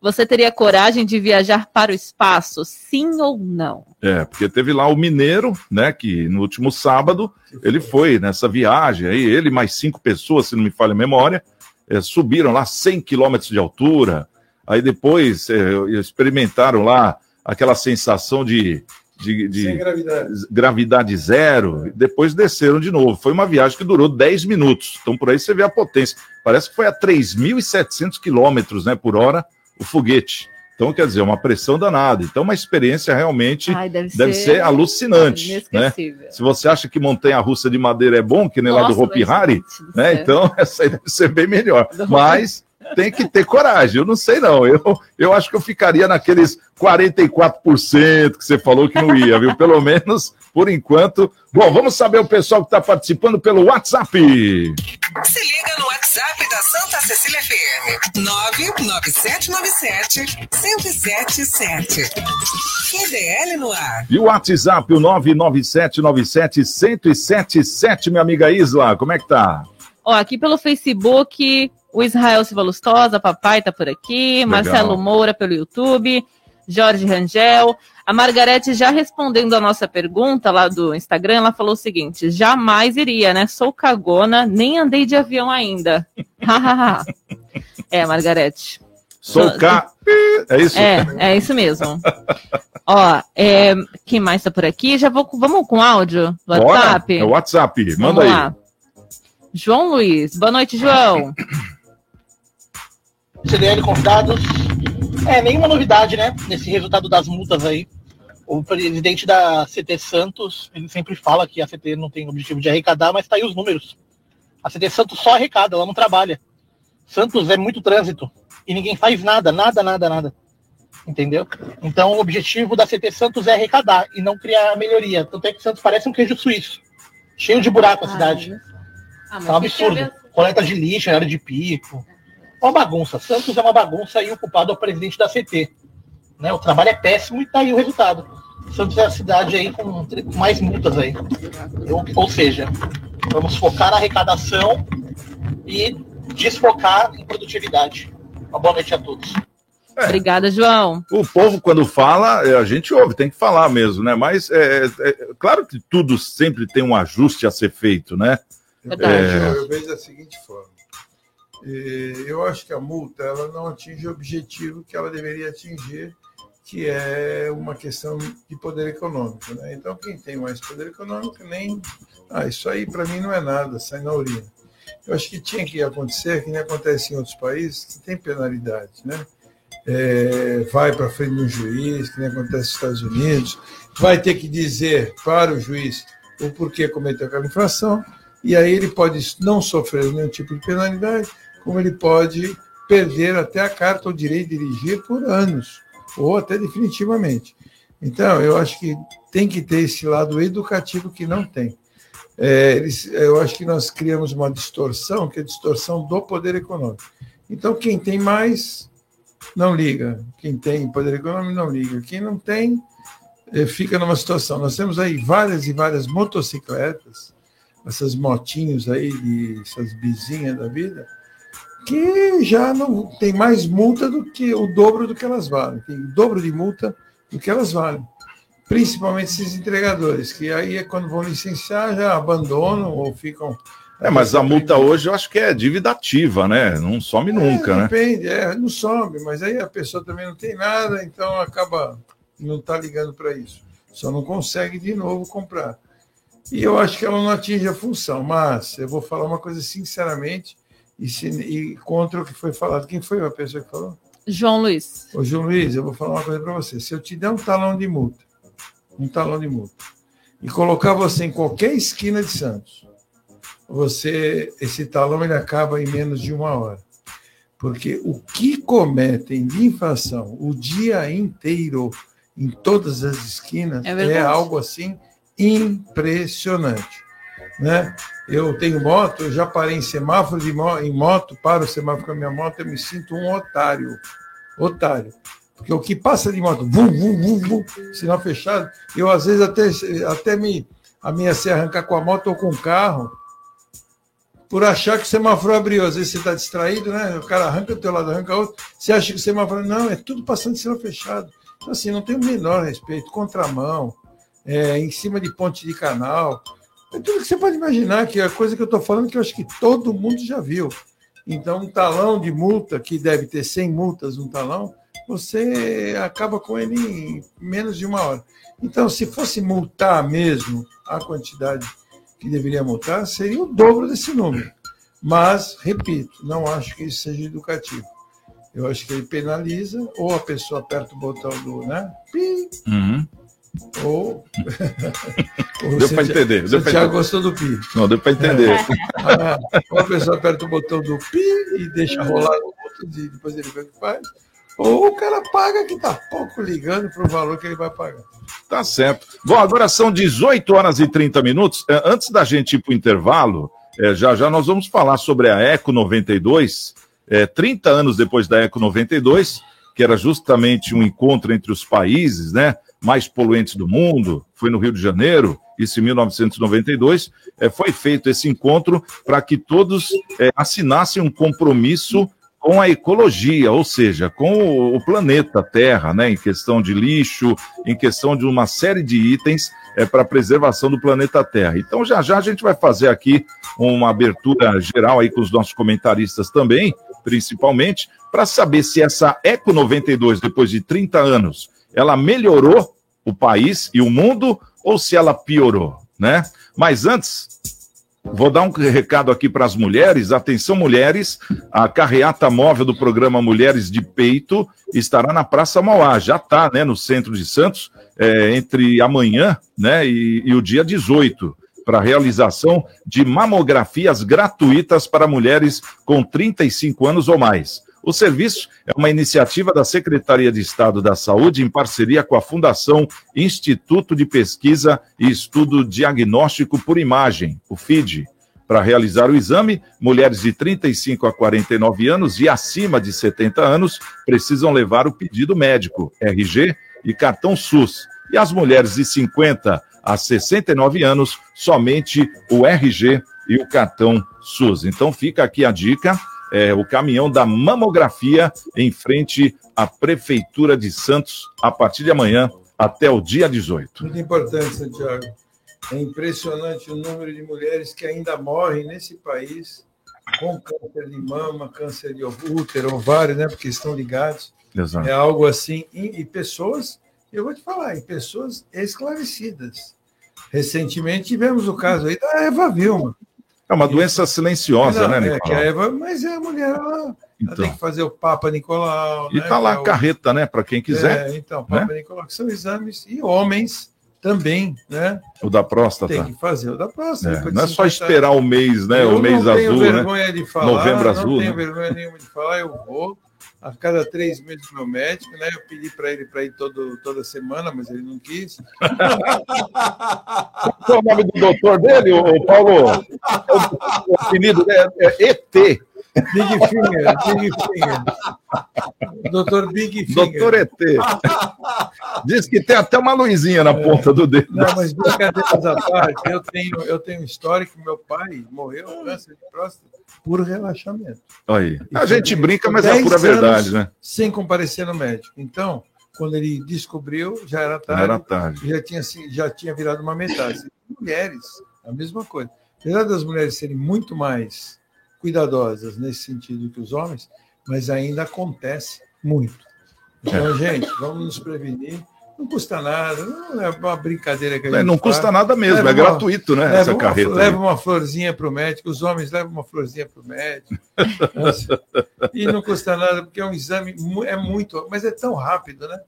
Você teria coragem de viajar para o espaço, sim ou não? É, porque teve lá o Mineiro, né, que no último sábado ele foi nessa viagem, aí ele mais cinco pessoas, se não me falha a memória, é, subiram lá 100 quilômetros de altura, aí depois é, experimentaram lá aquela sensação de, de, de Sem gravidade. gravidade zero, depois desceram de novo. Foi uma viagem que durou 10 minutos, então por aí você vê a potência. Parece que foi a 3.700 quilômetros né, por hora o foguete. Então, quer dizer, uma pressão danada. Então, uma experiência realmente Ai, deve, deve ser alucinante, né? inesquecível. Se você acha que montanha russa de madeira é bom, que nem lá do Nossa, Hopi Hari, né? Então, <laughs> essa aí deve ser bem melhor. Do Hopi- Mas tem que ter coragem. Eu não sei, não. Eu, eu acho que eu ficaria naqueles 44% que você falou que não ia, viu? Pelo menos por enquanto. Bom, vamos saber o pessoal que está participando pelo WhatsApp. Se liga no WhatsApp da Santa Cecília FM. 99797-1077. QDL no ar. E o WhatsApp, o 99797-1077, minha amiga Isla, como é que tá? Ó, aqui pelo Facebook, o Israel Silva Lustosa, papai tá por aqui, Marcelo Moura pelo YouTube, Jorge Rangel. A Margarete já respondendo a nossa pergunta lá do Instagram, ela falou o seguinte: jamais iria, né? Sou cagona, nem andei de avião ainda. É, Margarete. Sou cá. É isso? É, é isso mesmo. Ó, é, quem mais tá por aqui? Já vou, vamos com áudio do Bora? WhatsApp? É o WhatsApp, manda Vamos aí. lá. João Luiz. Boa noite, João. <coughs> CDL convidados. É, nenhuma novidade, né? Nesse resultado das multas aí. O presidente da CT Santos, ele sempre fala que a CT não tem objetivo de arrecadar, mas tá aí os números. A CT Santos só arrecada, ela não trabalha. Santos é muito trânsito e ninguém faz nada, nada, nada, nada. Entendeu? Então o objetivo da CT Santos é arrecadar e não criar melhoria. Tanto é que Santos parece um queijo suíço. Cheio de buraco a cidade. Ah, É um absurdo. Coleta de lixo, área de pico. Uma bagunça. Santos é uma bagunça e o culpado é o presidente da CT. Né? O trabalho é péssimo e tá aí o resultado. Santos é a cidade aí com mais multas aí. Ou, ou seja, vamos focar na arrecadação e desfocar em produtividade. Uma boa noite a todos. Obrigada, João. O povo, quando fala, é, a gente ouve, tem que falar mesmo, né? Mas é, é- é claro que tudo sempre tem um ajuste a ser feito, né? Verdade. É. Eu, eu vejo da seguinte forma. Eu acho que a multa ela não atinge o objetivo que ela deveria atingir, que é uma questão de poder econômico. Né? Então, quem tem mais poder econômico, nem. Ah, isso aí para mim não é nada, sai na urina. Eu acho que tinha que acontecer, que nem acontece em outros países, que tem penalidade. Né? É, vai para frente do juiz, que nem acontece nos Estados Unidos, vai ter que dizer para o juiz o porquê cometeu aquela infração, e aí ele pode não sofrer nenhum tipo de penalidade, como ele pode perder até a carta ou direito de dirigir por anos, ou até definitivamente. Então, eu acho que tem que ter esse lado educativo que não tem. É, eles, eu acho que nós criamos uma distorção, que é a distorção do poder econômico. Então, quem tem mais, não liga. Quem tem poder econômico, não liga. Quem não tem, eh, fica numa situação. Nós temos aí várias e várias motocicletas, essas motinhos aí, de, essas bizinhas da vida, que já não tem mais multa do que o dobro do que elas valem. Tem o dobro de multa do que elas valem. Principalmente esses entregadores, que aí é quando vão licenciar, já abandonam ou ficam. É, mas a multa hoje eu acho que é dívida ativa, né? Não some nunca, é, né? Depende, é, não some, mas aí a pessoa também não tem nada, então acaba não está ligando para isso. Só não consegue de novo comprar. E eu acho que ela não atinge a função, mas eu vou falar uma coisa sinceramente e, se, e contra o que foi falado. Quem foi a pessoa que falou? João Luiz. Ô, João Luiz, eu vou falar uma coisa para você. Se eu te der um talão de multa, um talão de multa, e colocar você em qualquer esquina de Santos, você esse talão ele acaba em menos de uma hora. Porque o que cometem de infração o dia inteiro em todas as esquinas É é, algo assim impressionante. Né? Eu tenho moto, eu já parei em semáforo de em moto, paro o semáforo com a minha moto, eu me sinto um otário. Otário. Porque o que passa de moto, vum, vum, vum, vum, sinal fechado, eu às vezes até, até me, a minha se arrancar com a moto ou com o carro, por achar que o semáforo abriu. Às vezes você está distraído, né? O cara arranca do teu lado, arranca outro. Você acha que o semáforo. Não, é tudo passando de sinal fechado. Então, assim, não tem o menor respeito. Contramão, é, em cima de ponte de canal. É tudo que você pode imaginar, que é a coisa que eu estou falando que eu acho que todo mundo já viu. Então, um talão de multa, que deve ter 100 multas no talão, você acaba com ele em menos de uma hora. Então, se fosse multar mesmo a quantidade que deveria multar, seria o dobro desse número. Mas, repito, não acho que isso seja educativo. Eu acho que ele penaliza, ou a pessoa aperta o botão do, né? Pi, Uhum. Ou. <laughs> ou Deu para entender. Deu já entender. gostou do pi. Não, deu para entender. Ah, ou a pessoa aperta o botão do pi e deixa rolar o outro, e depois ele vê o que faz. Ou o cara paga que tá pouco ligando para o valor que ele vai pagar. Tá certo. Bom, agora são 18 horas e 30 minutos. É, Antes da gente ir para o intervalo, é, já já nós vamos falar sobre a Eco 92. É, 30 anos depois da Eco 92, que era justamente um encontro entre os países né, mais poluentes do mundo, foi no Rio de Janeiro, isso em 1992, é, foi feito esse encontro para que todos é, assinassem um compromisso com a ecologia, ou seja, com o- planeta Terra, né, em questão de lixo, em questão de uma série de itens é, para preservação do planeta Terra. Então, já já a gente vai fazer aqui uma abertura geral aí com os nossos comentaristas também, principalmente, para saber se essa Eco 92, depois de 30 anos, ela melhorou o país e o mundo ou se ela piorou, né? Mas antes, Vou dar um recado aqui para as mulheres. Atenção, mulheres. A carreata móvel do programa Mulheres de Peito estará na Praça Mauá. Já está, né, no centro de Santos, é, entre amanhã né, e, e o dia 18, para realização de mamografias gratuitas para mulheres com 35 anos ou mais. O serviço é uma iniciativa da Secretaria de Estado da Saúde em parceria com a Fundação Instituto de Pesquisa e Estudo Diagnóstico por Imagem, o FID. Para realizar o exame, mulheres de 35 a 49 anos e acima de 70 anos precisam levar o pedido médico, RG e cartão SUS. E as mulheres de 50 a 69 anos, somente o RG e o cartão SUS. Então fica aqui a dica é, o caminhão da mamografia em frente à Prefeitura de Santos a partir de amanhã até o dia 18. Muito importante, Santiago. É impressionante o número de mulheres que ainda morrem nesse país com câncer de mama, câncer de útero, ovário, né? Porque estão ligados. Exato. É algo assim. E, e pessoas, eu vou te falar, em pessoas esclarecidas. Recentemente tivemos o caso aí da Eva Vilma. É uma doença silenciosa, Não, né, é, Nicolau? que a Eva, mas é a mulher, ela, ela Então. tem que fazer o Papa Nicolau. E né, tá lá é a o- carreta, né, para quem quiser, É, então, Papa Nicolau, que são exames, e homens também, né? o da próstata. Tem que fazer o da próstata. É, não é só 50 esperar o mês, né, Eu o mês não tenho azul, né? vergonha de falar, Novembro não azul, tenho né? vergonha nenhuma de falar, eu vou. A cada três meses meu médico, né? Eu pedi para ele para ir todo, toda semana, mas ele não quis. Qual é o nome do doutor dele, o Paulo? O apelido dele é ET. Big Finger, Big Finger. Doutor Big Finger. Doutor ET. Diz que tem até uma luzinha na ponta do dedo. Não, mas brincadeiras à parte, eu tenho, eu tenho história que meu pai morreu de câncer de próstata por relaxamento. Aí. A gente brinca, mas é a pura verdade, né? Sem comparecer no médico. Então, quando ele descobriu, já era tarde. Era tarde. Já tinha, já tinha virado uma metade. Mulheres, a mesma coisa. Apesar das mulheres serem muito mais cuidadosas nesse sentido que os homens, mas ainda acontece muito. Então, gente, vamos nos prevenir. Não custa nada, não é uma brincadeira que a gente É, não custa faz. nada mesmo, Leva é gratuito, né, essa uma, carreta aí. Leva uma florzinha para o médico, os homens levam uma florzinha para o médico. <laughs> E não custa nada, porque é um exame, é muito, mas é tão rápido, né?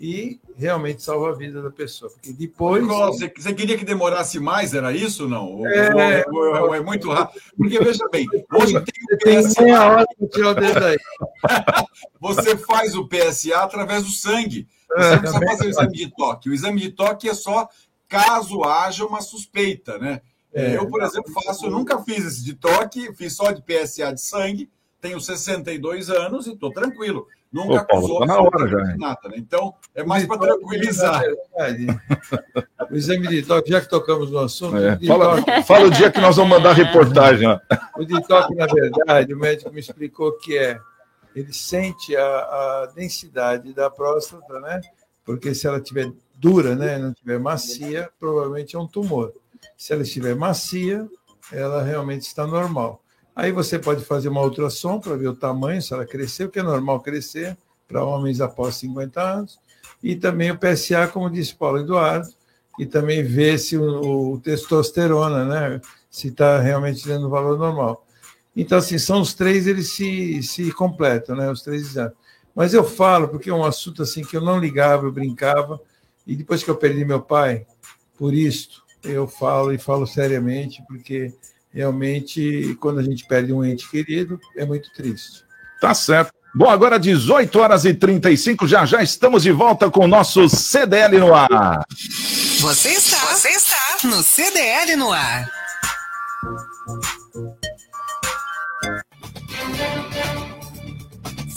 E realmente salva a vida da pessoa. Porque depois. Você, você queria que demorasse mais, era isso ou não? Ou- É. ou- ou- ou é muito rápido? Porque, veja bem, hoje tem o PSA. hora tirar o dedo aí. <laughs> Você faz o PSA através do sangue. Você É, não precisa também fazer o exame de toque. O exame de toque é só caso haja uma suspeita, né? É. Eu, por exemplo, faço, eu nunca fiz esse de toque, fiz só de PSA de sangue, tenho 62 anos e estou tranquilo. Nunca Ô, Paulo, tá na hora já, nada, né? Então, é mais para tranquilizar. Na verdade, O exame de toque, já que tocamos no assunto, É, fala, toque- fala o dia que nós vamos mandar reportagem. ó. O de toque, na verdade, o médico me explicou que é ele sente a, a densidade da próstata, né? Porque se ela estiver dura, né, não estiver macia, provavelmente é um tumor. Se ela estiver macia, ela realmente está normal. Aí você pode fazer uma ultrassom para ver o tamanho, se ela crescer, o que é normal crescer para homens após 50 anos. E também o PSA, como disse Paulo Eduardo, e também ver se o, o testosterona, né, se está realmente dando valor normal. Então, assim, são os três, eles se, se completam, né? Os três exames. Mas eu falo, porque é um assunto assim que eu não ligava, eu brincava, e depois que eu perdi meu pai, por isto, eu falo e falo seriamente, porque realmente, quando a gente perde um ente querido, é muito triste. Tá certo. Bom, agora 18 horas e 35, já já estamos de volta com o nosso CDL no ar. Você está, você está no CDL no ar.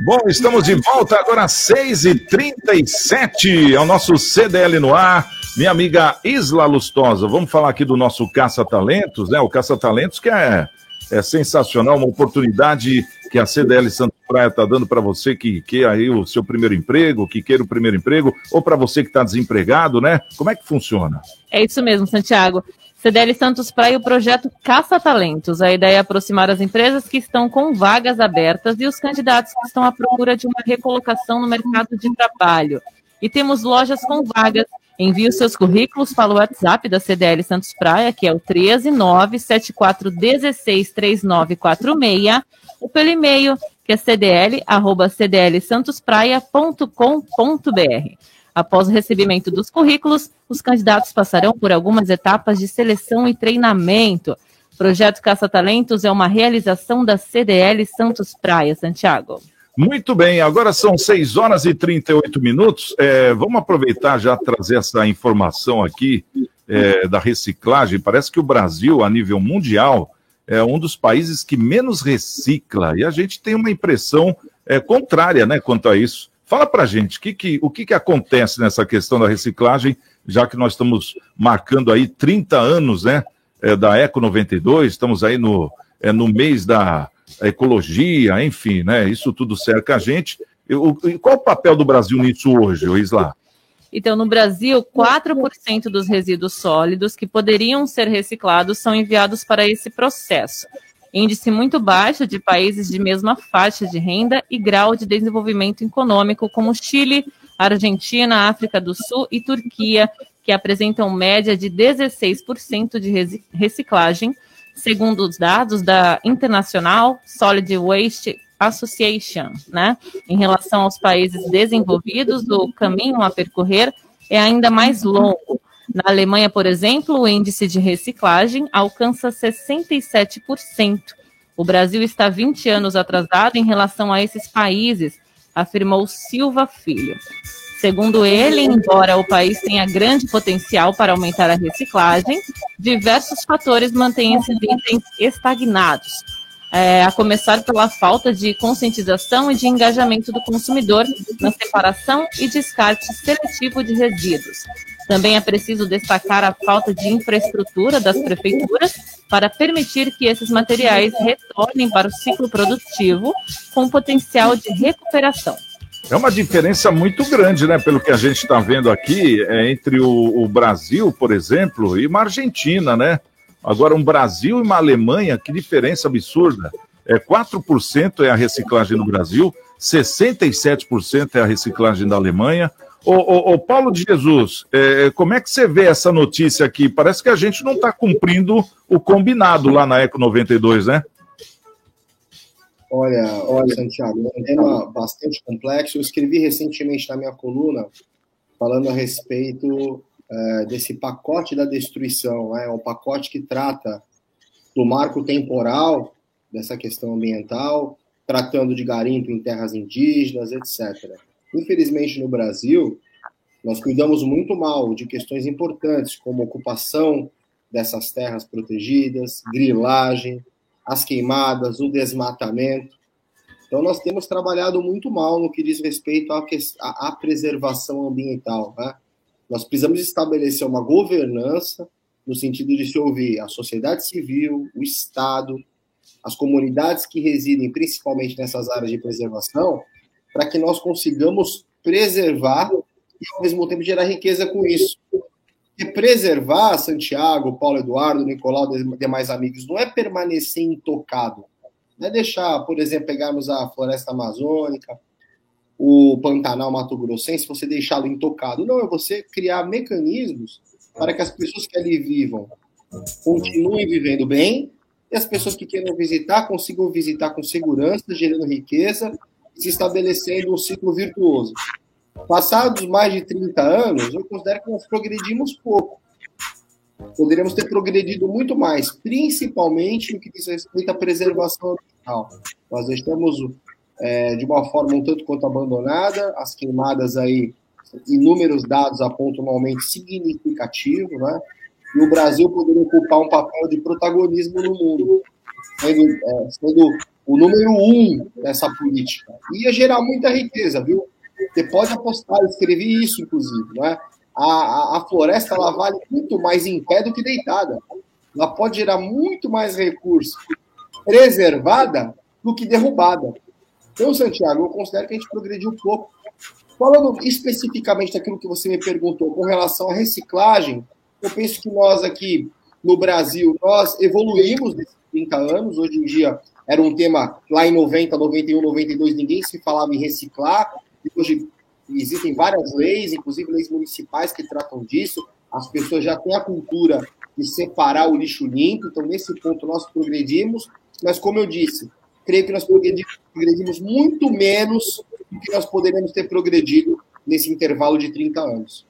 Bom, estamos de volta agora às 6h37, é o nosso CDL no ar. Minha amiga Isla Lustosa, vamos falar aqui do nosso Caça Talentos, né? O Caça Talentos que é, é sensacional, uma oportunidade que a CDL Santos Praia está dando para você que quer aí o seu primeiro emprego, que queira o primeiro emprego, ou para você que está desempregado, né? Como é que funciona? É isso mesmo, Santiago. CDL Santos Praia o projeto Caça Talentos. A ideia é aproximar as empresas que estão com vagas abertas e os candidatos que estão à procura de uma recolocação no mercado de trabalho. E temos lojas com vagas. Envie os seus currículos para o WhatsApp da CDL Santos Praia, que é o 13974163946, ou pelo e-mail, que é cdl, arroba cdlsantospraia.com.br. Após o recebimento dos currículos, os candidatos passarão por algumas etapas de seleção e treinamento. O projeto Caça Talentos é uma realização da CDL Santos Praia, Santiago. Muito bem, agora são 6 horas e 38 minutos. É, vamos aproveitar já trazer essa informação aqui é, da reciclagem. Parece que o Brasil, a nível mundial, é um dos países que menos recicla. E a gente tem uma impressão é, contrária né, quanto a isso. Fala para gente que que, o que, que acontece nessa questão da reciclagem, já que nós estamos marcando aí 30 anos né, é, da Eco 92, estamos aí no, é, no mês da ecologia, enfim, né, isso tudo cerca a gente. E, qual o papel do Brasil nisso hoje, Isla? Então, no Brasil, 4% dos resíduos sólidos que poderiam ser reciclados são enviados para esse processo índice muito baixo de países de mesma faixa de renda e grau de desenvolvimento econômico, como Chile, Argentina, África do Sul e Turquia, que apresentam média de 16% de reciclagem, segundo os dados da International Solid Waste Association. Né? Em relação aos países desenvolvidos, o caminho a percorrer é ainda mais longo. Na Alemanha, por exemplo, o índice de reciclagem alcança 67%. O Brasil está 20 anos atrasado em relação a esses países, afirmou Silva Filho. Segundo ele, embora o país tenha grande potencial para aumentar a reciclagem, diversos fatores mantêm esses itens estagnados, é, a começar pela falta de conscientização e de engajamento do consumidor na separação e descarte seletivo de resíduos. Também é preciso destacar a falta de infraestrutura das prefeituras para permitir que esses materiais retornem para o ciclo produtivo com potencial de recuperação. É uma diferença muito grande, né, pelo que a gente está vendo aqui, é, entre o, o, Brasil, por exemplo, e uma Argentina, né? Agora, um Brasil e uma Alemanha, que diferença absurda. É, 4% é a reciclagem no Brasil, 67% é a reciclagem da Alemanha, Ô, ô, ô, Paulo de Jesus, é, como é que você vê essa notícia aqui? Parece que a gente não está cumprindo o combinado lá na Eco 92, né? Olha, olha, Santiago, é um tema bastante complexo. Eu escrevi recentemente na minha coluna falando a respeito é, desse pacote da destruição. Né? É né? um pacote que trata do marco temporal dessa questão ambiental, tratando de garimpo em terras indígenas, etc. Infelizmente, no Brasil, nós cuidamos muito mal de questões importantes, como ocupação dessas terras protegidas, grilagem, as queimadas, o desmatamento. Então, nós temos trabalhado muito mal no que diz respeito à, à preservação ambiental. Né? Nós precisamos estabelecer uma governança no sentido de se ouvir a sociedade civil, o Estado, as comunidades que residem principalmente nessas áreas de preservação, para que nós consigamos preservar e, ao mesmo tempo, gerar riqueza com isso. E preservar Santiago, Paulo Eduardo, Nicolau e demais amigos não é permanecer intocado. Não é deixar, por exemplo, pegarmos a floresta amazônica, o Pantanal Mato Grossense, você deixá-lo intocado. Não, é você criar mecanismos para que as pessoas que ali vivam continuem vivendo bem e as pessoas que queiram visitar consigam visitar com segurança, gerando riqueza se estabelecendo um ciclo virtuoso. Passados mais de 30 anos, eu considero que nós progredimos pouco. Poderíamos ter progredido muito mais, principalmente no que diz respeito à preservação ambiental. Nós estamos é, de uma forma um tanto quanto abandonada, as queimadas aí, inúmeros dados apontam um aumento significativo, né? E o Brasil poderia ocupar um papel de protagonismo no mundo, sendo, é, sendo o número um dessa política. Ia gerar muita riqueza, viu? Você pode apostar, eu escrevi isso, inclusive, né? A, a, a, floresta ela vale muito mais em pé do que deitada. Ela pode gerar muito mais recurso preservada do que derrubada. Então, Santiago, eu considero que a gente progrediu um pouco. Falando especificamente daquilo que você me perguntou com relação à reciclagem, eu penso que nós aqui no Brasil, nós evoluímos nesses 30 anos. Hoje em dia, era um tema lá em 90, 91, 92, ninguém se falava em reciclar. Hoje existem várias leis, inclusive leis municipais que tratam disso. As pessoas já têm a cultura de separar o lixo limpo, então nesse ponto nós progredimos, mas como eu disse, creio que nós progredimos, muito menos do que nós poderíamos ter progredido nesse intervalo de 30 anos.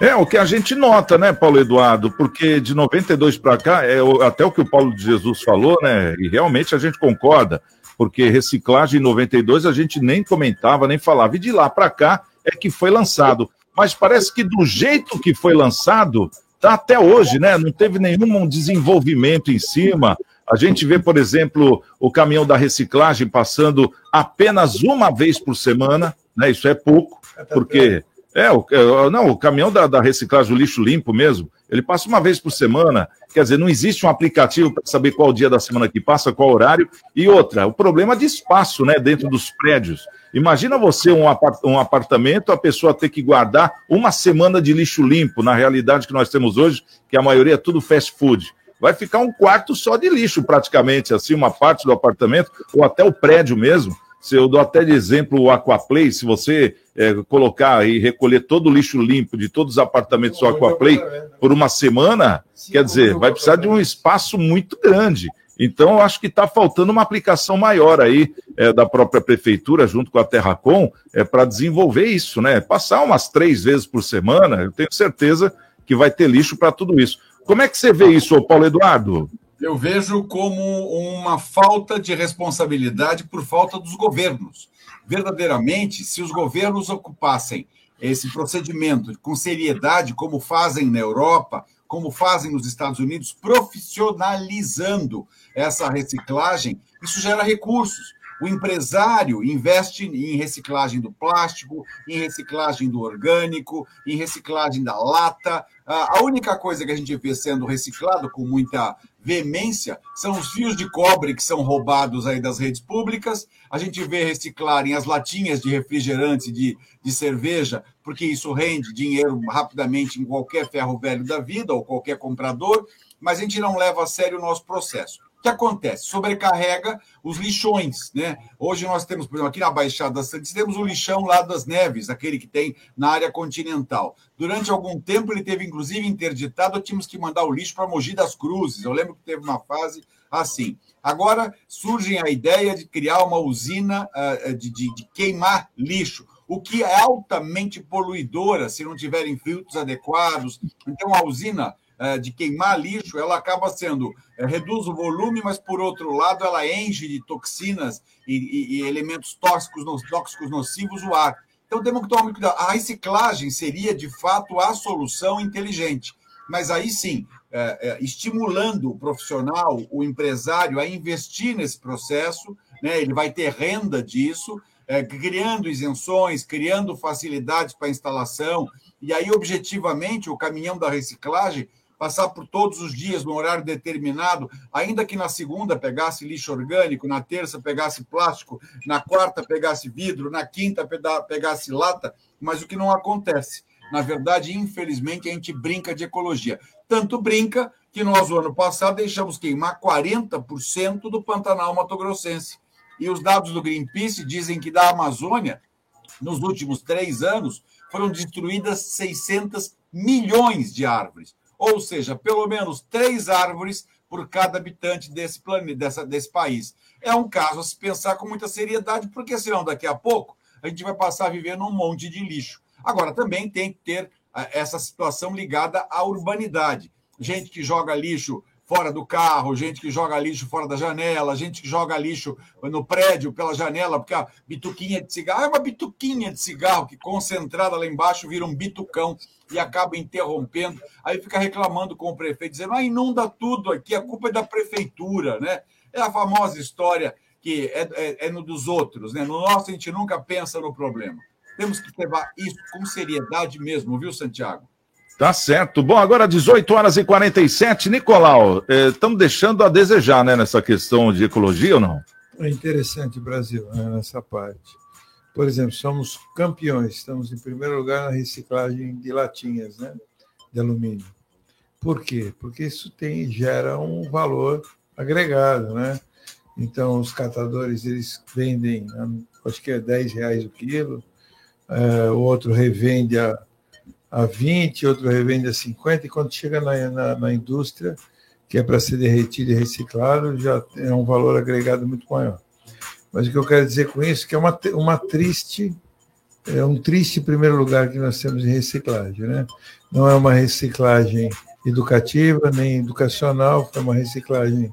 É, o que a gente nota, né, Paulo Eduardo? Porque de 92 para cá, é até o que o Paulo de Jesus falou, né? E realmente a gente concorda, porque reciclagem em 92 a gente nem comentava, nem falava. E de lá para cá é que foi lançado. Mas parece que do jeito que foi lançado, tá até hoje, né? Não teve nenhum desenvolvimento em cima. A gente vê, por exemplo, o caminhão da reciclagem passando apenas uma vez por semana, né? Isso é pouco, porque é, o, é, não, o caminhão da, da reciclagem, o lixo limpo mesmo, ele passa uma vez por semana. Quer dizer, não existe um aplicativo para saber qual dia da semana que passa, qual horário. E outra, o problema de espaço, né, dentro dos prédios. Imagina você um, um apartamento, a pessoa ter que guardar uma semana de lixo limpo, na realidade que nós temos hoje, que a maioria é tudo fast food. Vai ficar um quarto só de lixo, praticamente, assim, uma parte do apartamento, ou até o prédio mesmo. Se eu dou até de exemplo o Aquaplay, se você é, colocar e recolher todo o lixo limpo de todos os apartamentos do Aquaplay por uma semana, quer dizer, vai precisar de um espaço muito grande. Então, eu acho que está faltando uma aplicação maior aí é, da própria prefeitura, junto com a Terracom, é, para desenvolver isso, né? Passar umas três vezes por semana, eu tenho certeza que vai ter lixo para tudo isso. Como é que você vê isso, Paulo Eduardo? Eu vejo como uma falta de responsabilidade por falta dos governos. Verdadeiramente, se os governos ocupassem esse procedimento com seriedade, como fazem na Europa, como fazem nos Estados Unidos, profissionalizando essa reciclagem, isso gera recursos. O empresário investe em reciclagem do plástico, em reciclagem do orgânico, em reciclagem da lata. A única coisa que a gente vê sendo reciclado com muita veemência são os fios de cobre que são roubados aí das redes públicas. A gente vê reciclarem as latinhas de refrigerante, de, de cerveja, porque isso rende dinheiro rapidamente em qualquer ferro velho da vida ou qualquer comprador, mas a gente não leva a sério o nosso processo. O que acontece? Sobrecarrega os lixões, né? Hoje nós temos, por exemplo, aqui na Baixada Santista, temos o lixão lá das Neves, aquele que tem na área continental. Durante algum tempo ele teve, inclusive, interditado, tínhamos que mandar o lixo para Mogi das Cruzes. Eu lembro que teve uma fase assim. Agora surge a ideia de criar uma usina uh, de, de, de queimar lixo o que é altamente poluidora se não tiverem filtros adequados. Então, a usina de queimar lixo, ela acaba sendo, é, reduz o volume, mas por outro lado, ela enche de toxinas e, e, e elementos tóxicos, tóxicos nocivos o ar. Então temos que tomar muito cuidado. A reciclagem seria, de fato, a solução inteligente. Mas aí sim, é, é, estimulando o profissional, o empresário a investir nesse processo, né, ele vai ter renda disso, é, criando isenções, criando facilidades para instalação, e aí, objetivamente, o caminhão da reciclagem passar por todos os dias no horário determinado, ainda que na segunda pegasse lixo orgânico, na terça pegasse plástico, na quarta pegasse vidro, na quinta pegasse lata, mas o que não acontece. Na verdade, infelizmente, a gente brinca de ecologia. Tanto brinca que nós, no ano passado, deixamos queimar 40% do Pantanal Mato Grossense. E os dados do Greenpeace dizem que da Amazônia, nos últimos três anos, foram destruídas 600 milhões de árvores ou seja, pelo menos três árvores por cada habitante desse planeta, dessa, desse país. É um caso a se pensar com muita seriedade, porque senão daqui a pouco a gente vai passar a viver num monte de lixo. Agora, também tem que ter ah, essa situação ligada à urbanidade. Gente que joga lixo fora do carro, gente que joga lixo fora da janela, gente que joga lixo no prédio pela janela, porque a bituquinha de cigarro é uma bituquinha de cigarro que concentrada lá embaixo vira um bitucão e acaba interrompendo. Aí fica reclamando com o prefeito, dizendo: ah, inunda tudo aqui, a culpa é da prefeitura, né? É a famosa história que é, é, é no dos outros, né? No nosso a gente nunca pensa no problema. Temos que levar isso com seriedade mesmo, viu, Santiago? Tá certo. Bom, agora 18 horas e 47. Nicolau, estamos eh, deixando a desejar, né, nessa questão de ecologia ou não? É interessante, Brasil, né, nessa parte. Por exemplo, somos campeões, estamos em primeiro lugar na reciclagem de latinhas, né, de alumínio. Por quê? Porque isso tem, gera um valor agregado, né? Então, os catadores, eles vendem, acho que é 10 reais o quilo, é, o outro revende a a 20, outro revende a 50, e quando chega na, na, na indústria, que é para ser derretido e reciclado, já é um valor agregado muito maior. Mas o que eu quero dizer com isso é que é uma, uma triste é um triste primeiro lugar que nós temos em reciclagem. Né? Não é uma reciclagem educativa nem educacional, foi uma reciclagem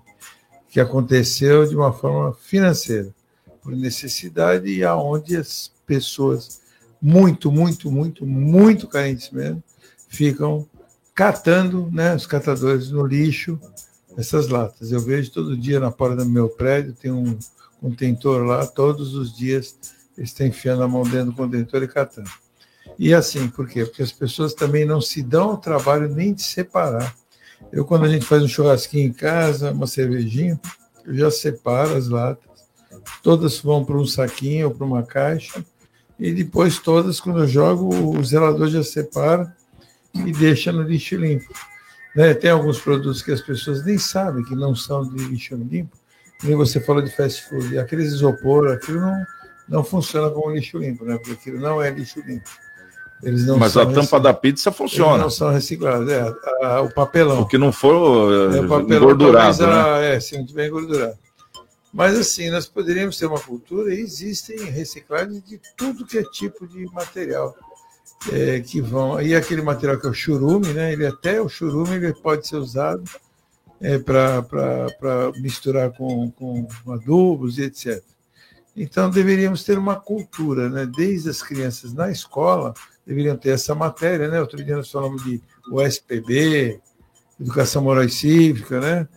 que aconteceu de uma forma financeira, por necessidade e aonde as pessoas muito, muito, muito, muito carentes mesmo ficam catando, né, os catadores no lixo, essas latas. Eu vejo todo dia na porta do meu prédio, tem um contentor lá, todos os dias eles estão enfiando a mão dentro do contentor e catando. E assim, por quê? Porque as pessoas também não se dão ao trabalho nem de separar. Eu, quando a gente faz um churrasquinho em casa, uma cervejinha, eu já separo as latas. Todas vão para um saquinho ou para uma caixa. E depois, todas, quando eu jogo, o zelador já separa e deixa no lixo limpo. Né? Tem alguns produtos que as pessoas nem sabem que não são de lixo limpo. Nem você falou de fast food. Aqueles isopor, aquilo não, não funciona como lixo limpo, né? porque aquilo não é lixo limpo. Mas a tampa da pizza funciona. Eles não são reciclados, é, a, a, o papelão. O que não for é, o papelão, engordurado. A, né? É, sim, muito bem engordurado. Mas assim, nós poderíamos ter uma cultura e existem reciclagens de tudo que é tipo de material. É, que vão. E aquele material que é o churume, né? Ele até o churume ele pode ser usado é, para misturar com, com adubos e etc. Então deveríamos ter uma cultura, né? Desde as crianças na escola, deveriam ter essa matéria, né? Outro dia nós falamos de USPB, Educação Moral e Cívica, né?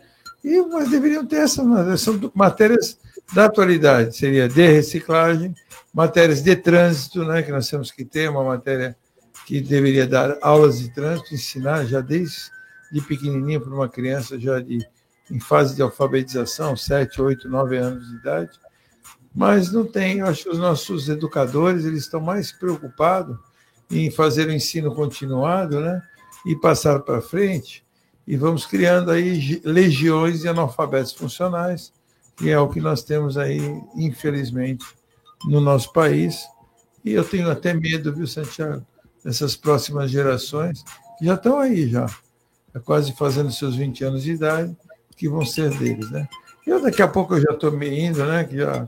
E, mas deveriam ter essa, são matérias da atualidade, seria de reciclagem, matérias de trânsito, né? Que nós temos que ter uma matéria que deveria dar aulas de trânsito, ensinar já desde de pequenininho para uma criança já de em fase de alfabetização, 7, 8, 9 anos de idade. Mas não tem, eu acho que os nossos educadores, eles estão mais preocupados em fazer o ensino continuado, né? E passar para frente, e vamos criando aí legiões de analfabetos funcionais, que é o que nós temos aí, infelizmente, no nosso país. E eu tenho até medo, viu, Santiago, dessas próximas gerações, que já estão aí já, tá quase fazendo seus 20 anos de idade, que vão ser deles, né? Eu daqui a pouco eu já estou me indo, né? Que já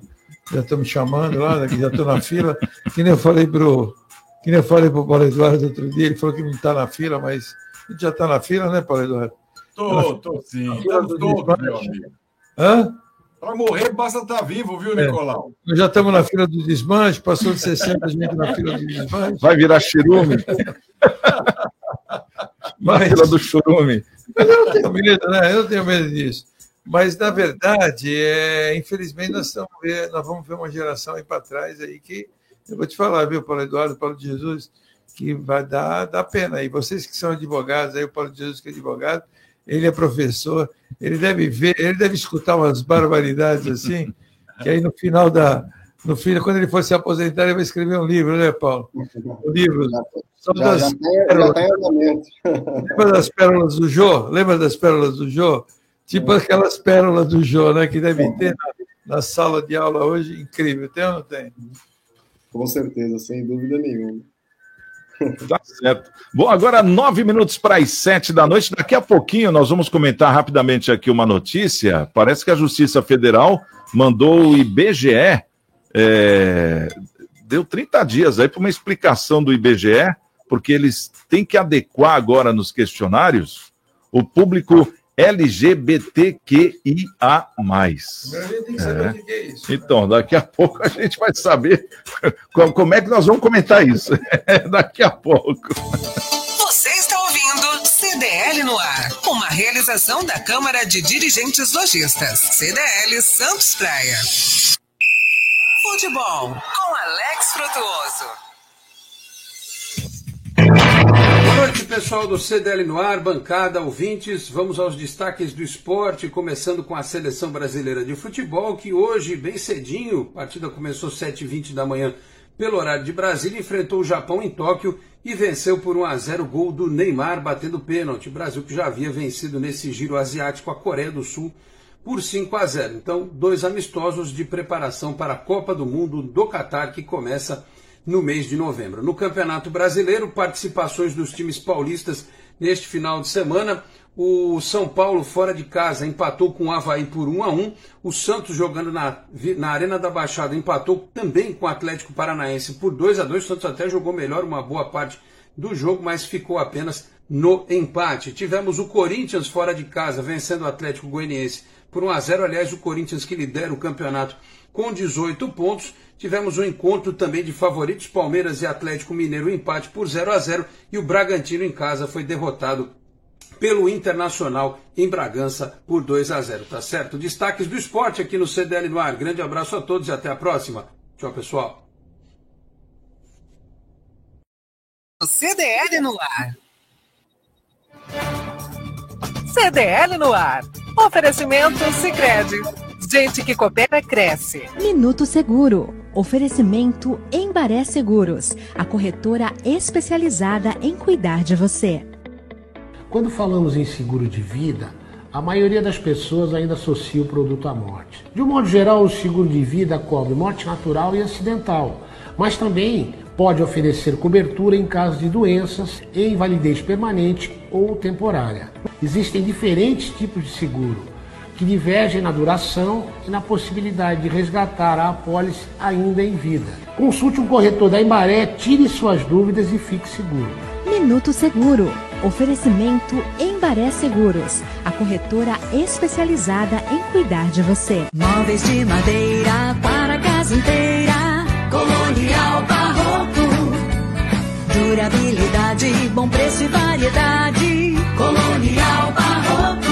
já estão me chamando lá, já estou na fila. Que nem eu falei para o que nem eu falei para o Paulo Eduardo outro dia, ele falou que não está na fila, mas a gente já está na fila, né, Paulo Eduardo? Estou, estou sim. Estamos todos, meu amigo. Hã? Para morrer, basta estar tá vivo, viu, é. Nicolau? Nós já estamos na fila do desmanche, passou de 60 gente na fila do desmanche. Vai virar churume. <laughs> Mas, fila do churume. Mas eu não tenho medo, né? Eu não tenho medo disso. Mas, na verdade, é, infelizmente, nós, ver, nós vamos ver uma geração aí para trás aí que eu vou te falar, viu, Paulo Eduardo, Paulo de Jesus, que vai dar, dar pena. E vocês que são advogados, aí o Paulo de Jesus que é advogado, ele é professor, ele deve ver, ele deve escutar umas barbaridades assim, que aí no final da. No fim, quando ele for se aposentar, ele vai escrever um livro, né, Paulo? Um livro. Já, das já, já tá em Lembra das pérolas do Jô? Lembra das pérolas do Jô? Tipo aquelas pérolas do Jô, né? Que deve ter na, na sala de aula hoje. Incrível. Tem ou não tem? Com certeza, sem dúvida nenhuma. Tá certo. Bom, agora nove minutos para as sete da noite. Daqui a pouquinho nós vamos comentar rapidamente aqui uma notícia. Parece que a Justiça Federal mandou o IBGE, é, deu 30 dias aí para uma explicação do IBGE, porque eles têm que adequar agora nos questionários o público LGBTQIA. É. é então, daqui a pouco a gente vai saber como é que nós vamos comentar isso. daqui a pouco. Você está ouvindo CDL no ar, uma realização da Câmara de Dirigentes Lojistas. CDL Santos Praia. Futebol com Alex Frutuoso. Pessoal do CDL no ar, bancada, ouvintes. Vamos aos destaques do esporte, começando com a seleção brasileira de futebol, que hoje, bem cedinho, a partida começou às 7h20 da manhã pelo horário de Brasília, enfrentou o Japão em Tóquio e venceu por 1 a 0 gol do Neymar batendo pênalti. O Brasil que já havia vencido nesse giro asiático a Coreia do Sul por 5 a 0. Então, dois amistosos de preparação para a Copa do Mundo do Catar que começa no mês de novembro. No Campeonato Brasileiro, participações dos times paulistas neste final de semana. O São Paulo, fora de casa, empatou com o Havaí por 1 a 1 O Santos, jogando na, na Arena da Baixada, empatou também com o Atlético Paranaense por 2 a 2 O Santos até jogou melhor uma boa parte do jogo, mas ficou apenas no empate. Tivemos o Corinthians fora de casa, vencendo o Atlético Goianiense por 1 a 0 Aliás, o Corinthians que lidera o campeonato com 18 pontos. Tivemos um encontro também de favoritos, Palmeiras e Atlético Mineiro, empate por 0 a 0 E o Bragantino em casa foi derrotado pelo Internacional em Bragança por 2 a 0, tá certo? Destaques do esporte aqui no CDL no ar. Grande abraço a todos e até a próxima. Tchau, pessoal. CDL no ar. CDL no ar. Oferecimento Sicredi. Gente que coopera cresce. Minuto Seguro. Oferecimento Embaré Seguros, a corretora especializada em cuidar de você. Quando falamos em seguro de vida, a maioria das pessoas ainda associa o produto à morte. De um modo geral, o seguro de vida cobre morte natural e acidental, mas também pode oferecer cobertura em caso de doenças e invalidez permanente ou temporária. Existem diferentes tipos de seguro que divergem na duração e na possibilidade de resgatar a apólice ainda em vida. Consulte um corretor da Embaré, tire suas dúvidas e fique seguro. Minuto Seguro Oferecimento Embaré Seguros, a corretora especializada em cuidar de você. Móveis de madeira para a casa inteira, colonial barroco. Durabilidade, bom preço e variedade, colonial barroco.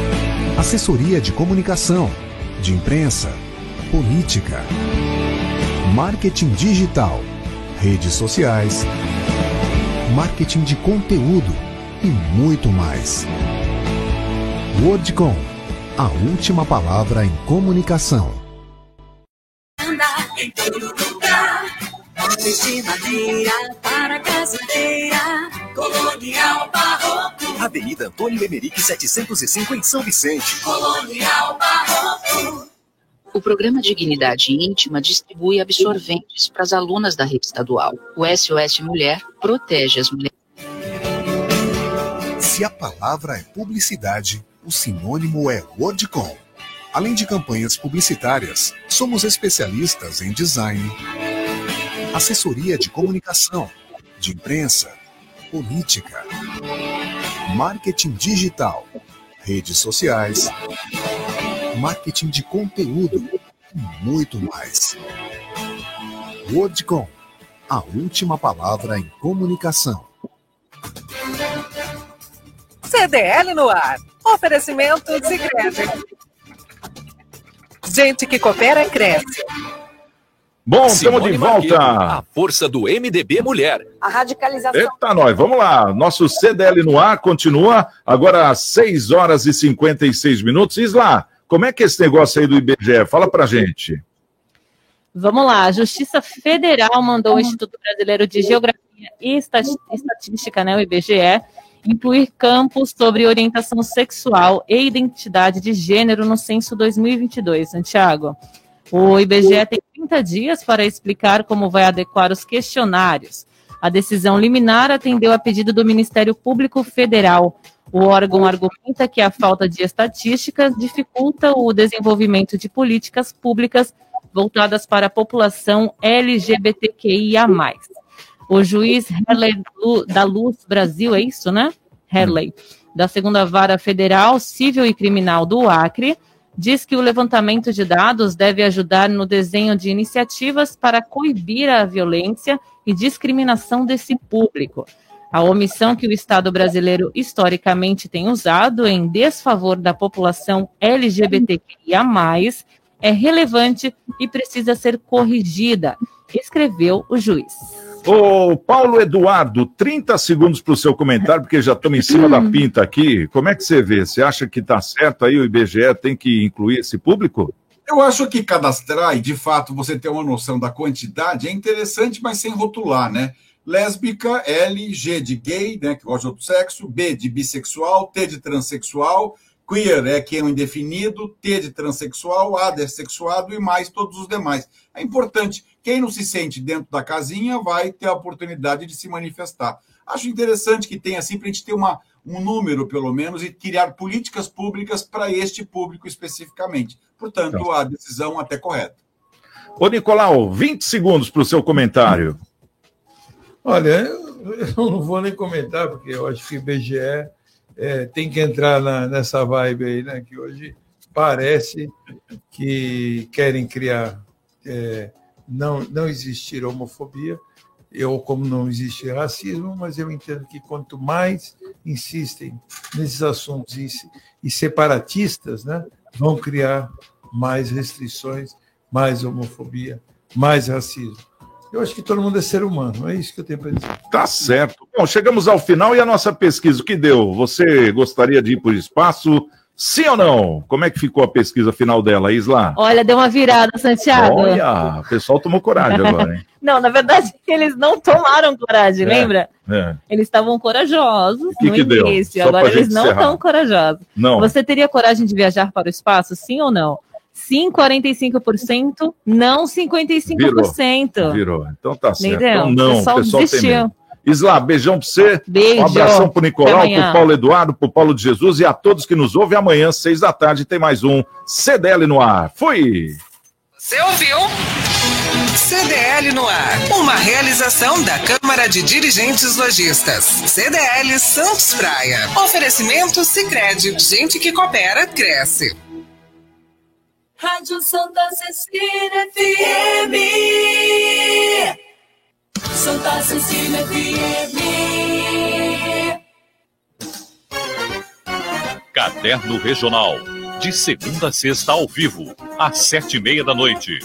assessoria de comunicação, de imprensa, política, marketing digital, redes sociais, marketing de conteúdo e muito mais. Wordcom, a última palavra em comunicação. em todo lugar. Colonial Barroco. Avenida Antônio Emerick 705 em São Vicente. Colonial Barroco. O programa Dignidade Íntima distribui absorventes para as alunas da rede estadual. O SOS Mulher protege as mulheres. Se a palavra é publicidade, o sinônimo é Wordcom. Além de campanhas publicitárias, somos especialistas em design, assessoria de comunicação, de imprensa, política, marketing digital, redes sociais, marketing de conteúdo e muito mais. Wordcom, a última palavra em comunicação. CDL no ar. Oferecimento Sicredi. Gente que coopera cresce. Bom, estamos de volta. A força do MDB Mulher. A radicalização. Eita, nós, vamos lá. Nosso CDL no ar continua agora às 6 horas e 56 minutos. Isla, como é que é esse negócio aí do IBGE? Fala pra gente. Vamos lá, a Justiça Federal mandou o Instituto Brasileiro de Geografia e Estatística, né, o IBGE, incluir campos sobre orientação sexual e identidade de gênero no censo 2022. Santiago, o IBGE tem 30 dias para explicar como vai adequar os questionários. A decisão liminar atendeu a pedido do Ministério Público Federal. O órgão argumenta que a falta de estatísticas dificulta o desenvolvimento de políticas públicas voltadas para a população LGBTQIA. O juiz Herley da Luz Brasil, é isso, né? Herley, da segunda vara federal civil e criminal do Acre, diz que o levantamento de dados deve ajudar no desenho de iniciativas para coibir a violência e discriminação desse público. A omissão que o Estado brasileiro historicamente tem usado em desfavor da população LGBTQIA, é relevante e precisa ser corrigida, escreveu o juiz. Ô, Paulo Eduardo, 30 segundos para o seu comentário, porque já estamos em cima da pinta aqui. Como é que você vê? Você acha que está certo aí o IBGE tem que incluir esse público? Eu acho que cadastrar e, de fato, você ter uma noção da quantidade é interessante, mas sem rotular, né? Lésbica, L, G de gay, né, que gosta de outro sexo, B de bissexual, T de transexual, queer é que é um indefinido, T de transexual, A de sexuado e mais todos os demais. É importante. Quem não se sente dentro da casinha vai ter a oportunidade de se manifestar. Acho interessante que tenha assim, para a gente ter uma, um número, pelo menos, e criar políticas públicas para este público especificamente. Portanto, a decisão até correta. Ô, Nicolau, 20 segundos para o seu comentário. Olha, eu eu não vou nem comentar, porque eu acho que o IBGE é, tem que entrar na- nessa vibe aí, né? Que hoje parece que querem criar, é, não, não existir homofobia, ou como não existe racismo, mas eu entendo que quanto mais insistem nesses assuntos e, e separatistas, né, vão criar mais restrições, mais homofobia, mais racismo. Eu acho que todo mundo é ser humano, é isso que eu tenho para dizer. Tá certo. Bom, chegamos ao final e a nossa pesquisa, o que deu? Você gostaria de ir para o espaço? Sim ou não? Como é que ficou a pesquisa final dela, Isla? Olha, deu uma virada, Santiago. Olha, o pessoal tomou coragem agora, hein? <laughs> Não, na verdade, eles não tomaram coragem, É, lembra? é. Eles estavam corajosos que no que deu? início, agora eles não estão corajosos. Não. Você teria coragem de viajar para o espaço, sim ou não? Sim, 45%, não 55%. Virou. Então tá certo. Entendeu? Então não, O pessoal o pessoal tem medo. Isla, beijão pra você. Beijo. Um abração pro Nicolau, pro Paulo Eduardo, pro Paulo de Jesus e a todos que nos ouvem. Amanhã, seis da tarde, tem mais um CDL no ar. Fui! Você ouviu? CDL no ar. Uma realização da Câmara de Dirigentes Lojistas. CDL Santos Praia. Oferecimento Sicredi. Gente que coopera, cresce. Rádio Santa Cecília FM. Santa Cecília FM. Caderno Regional. De segunda a sexta ao vivo, às sete e meia da noite.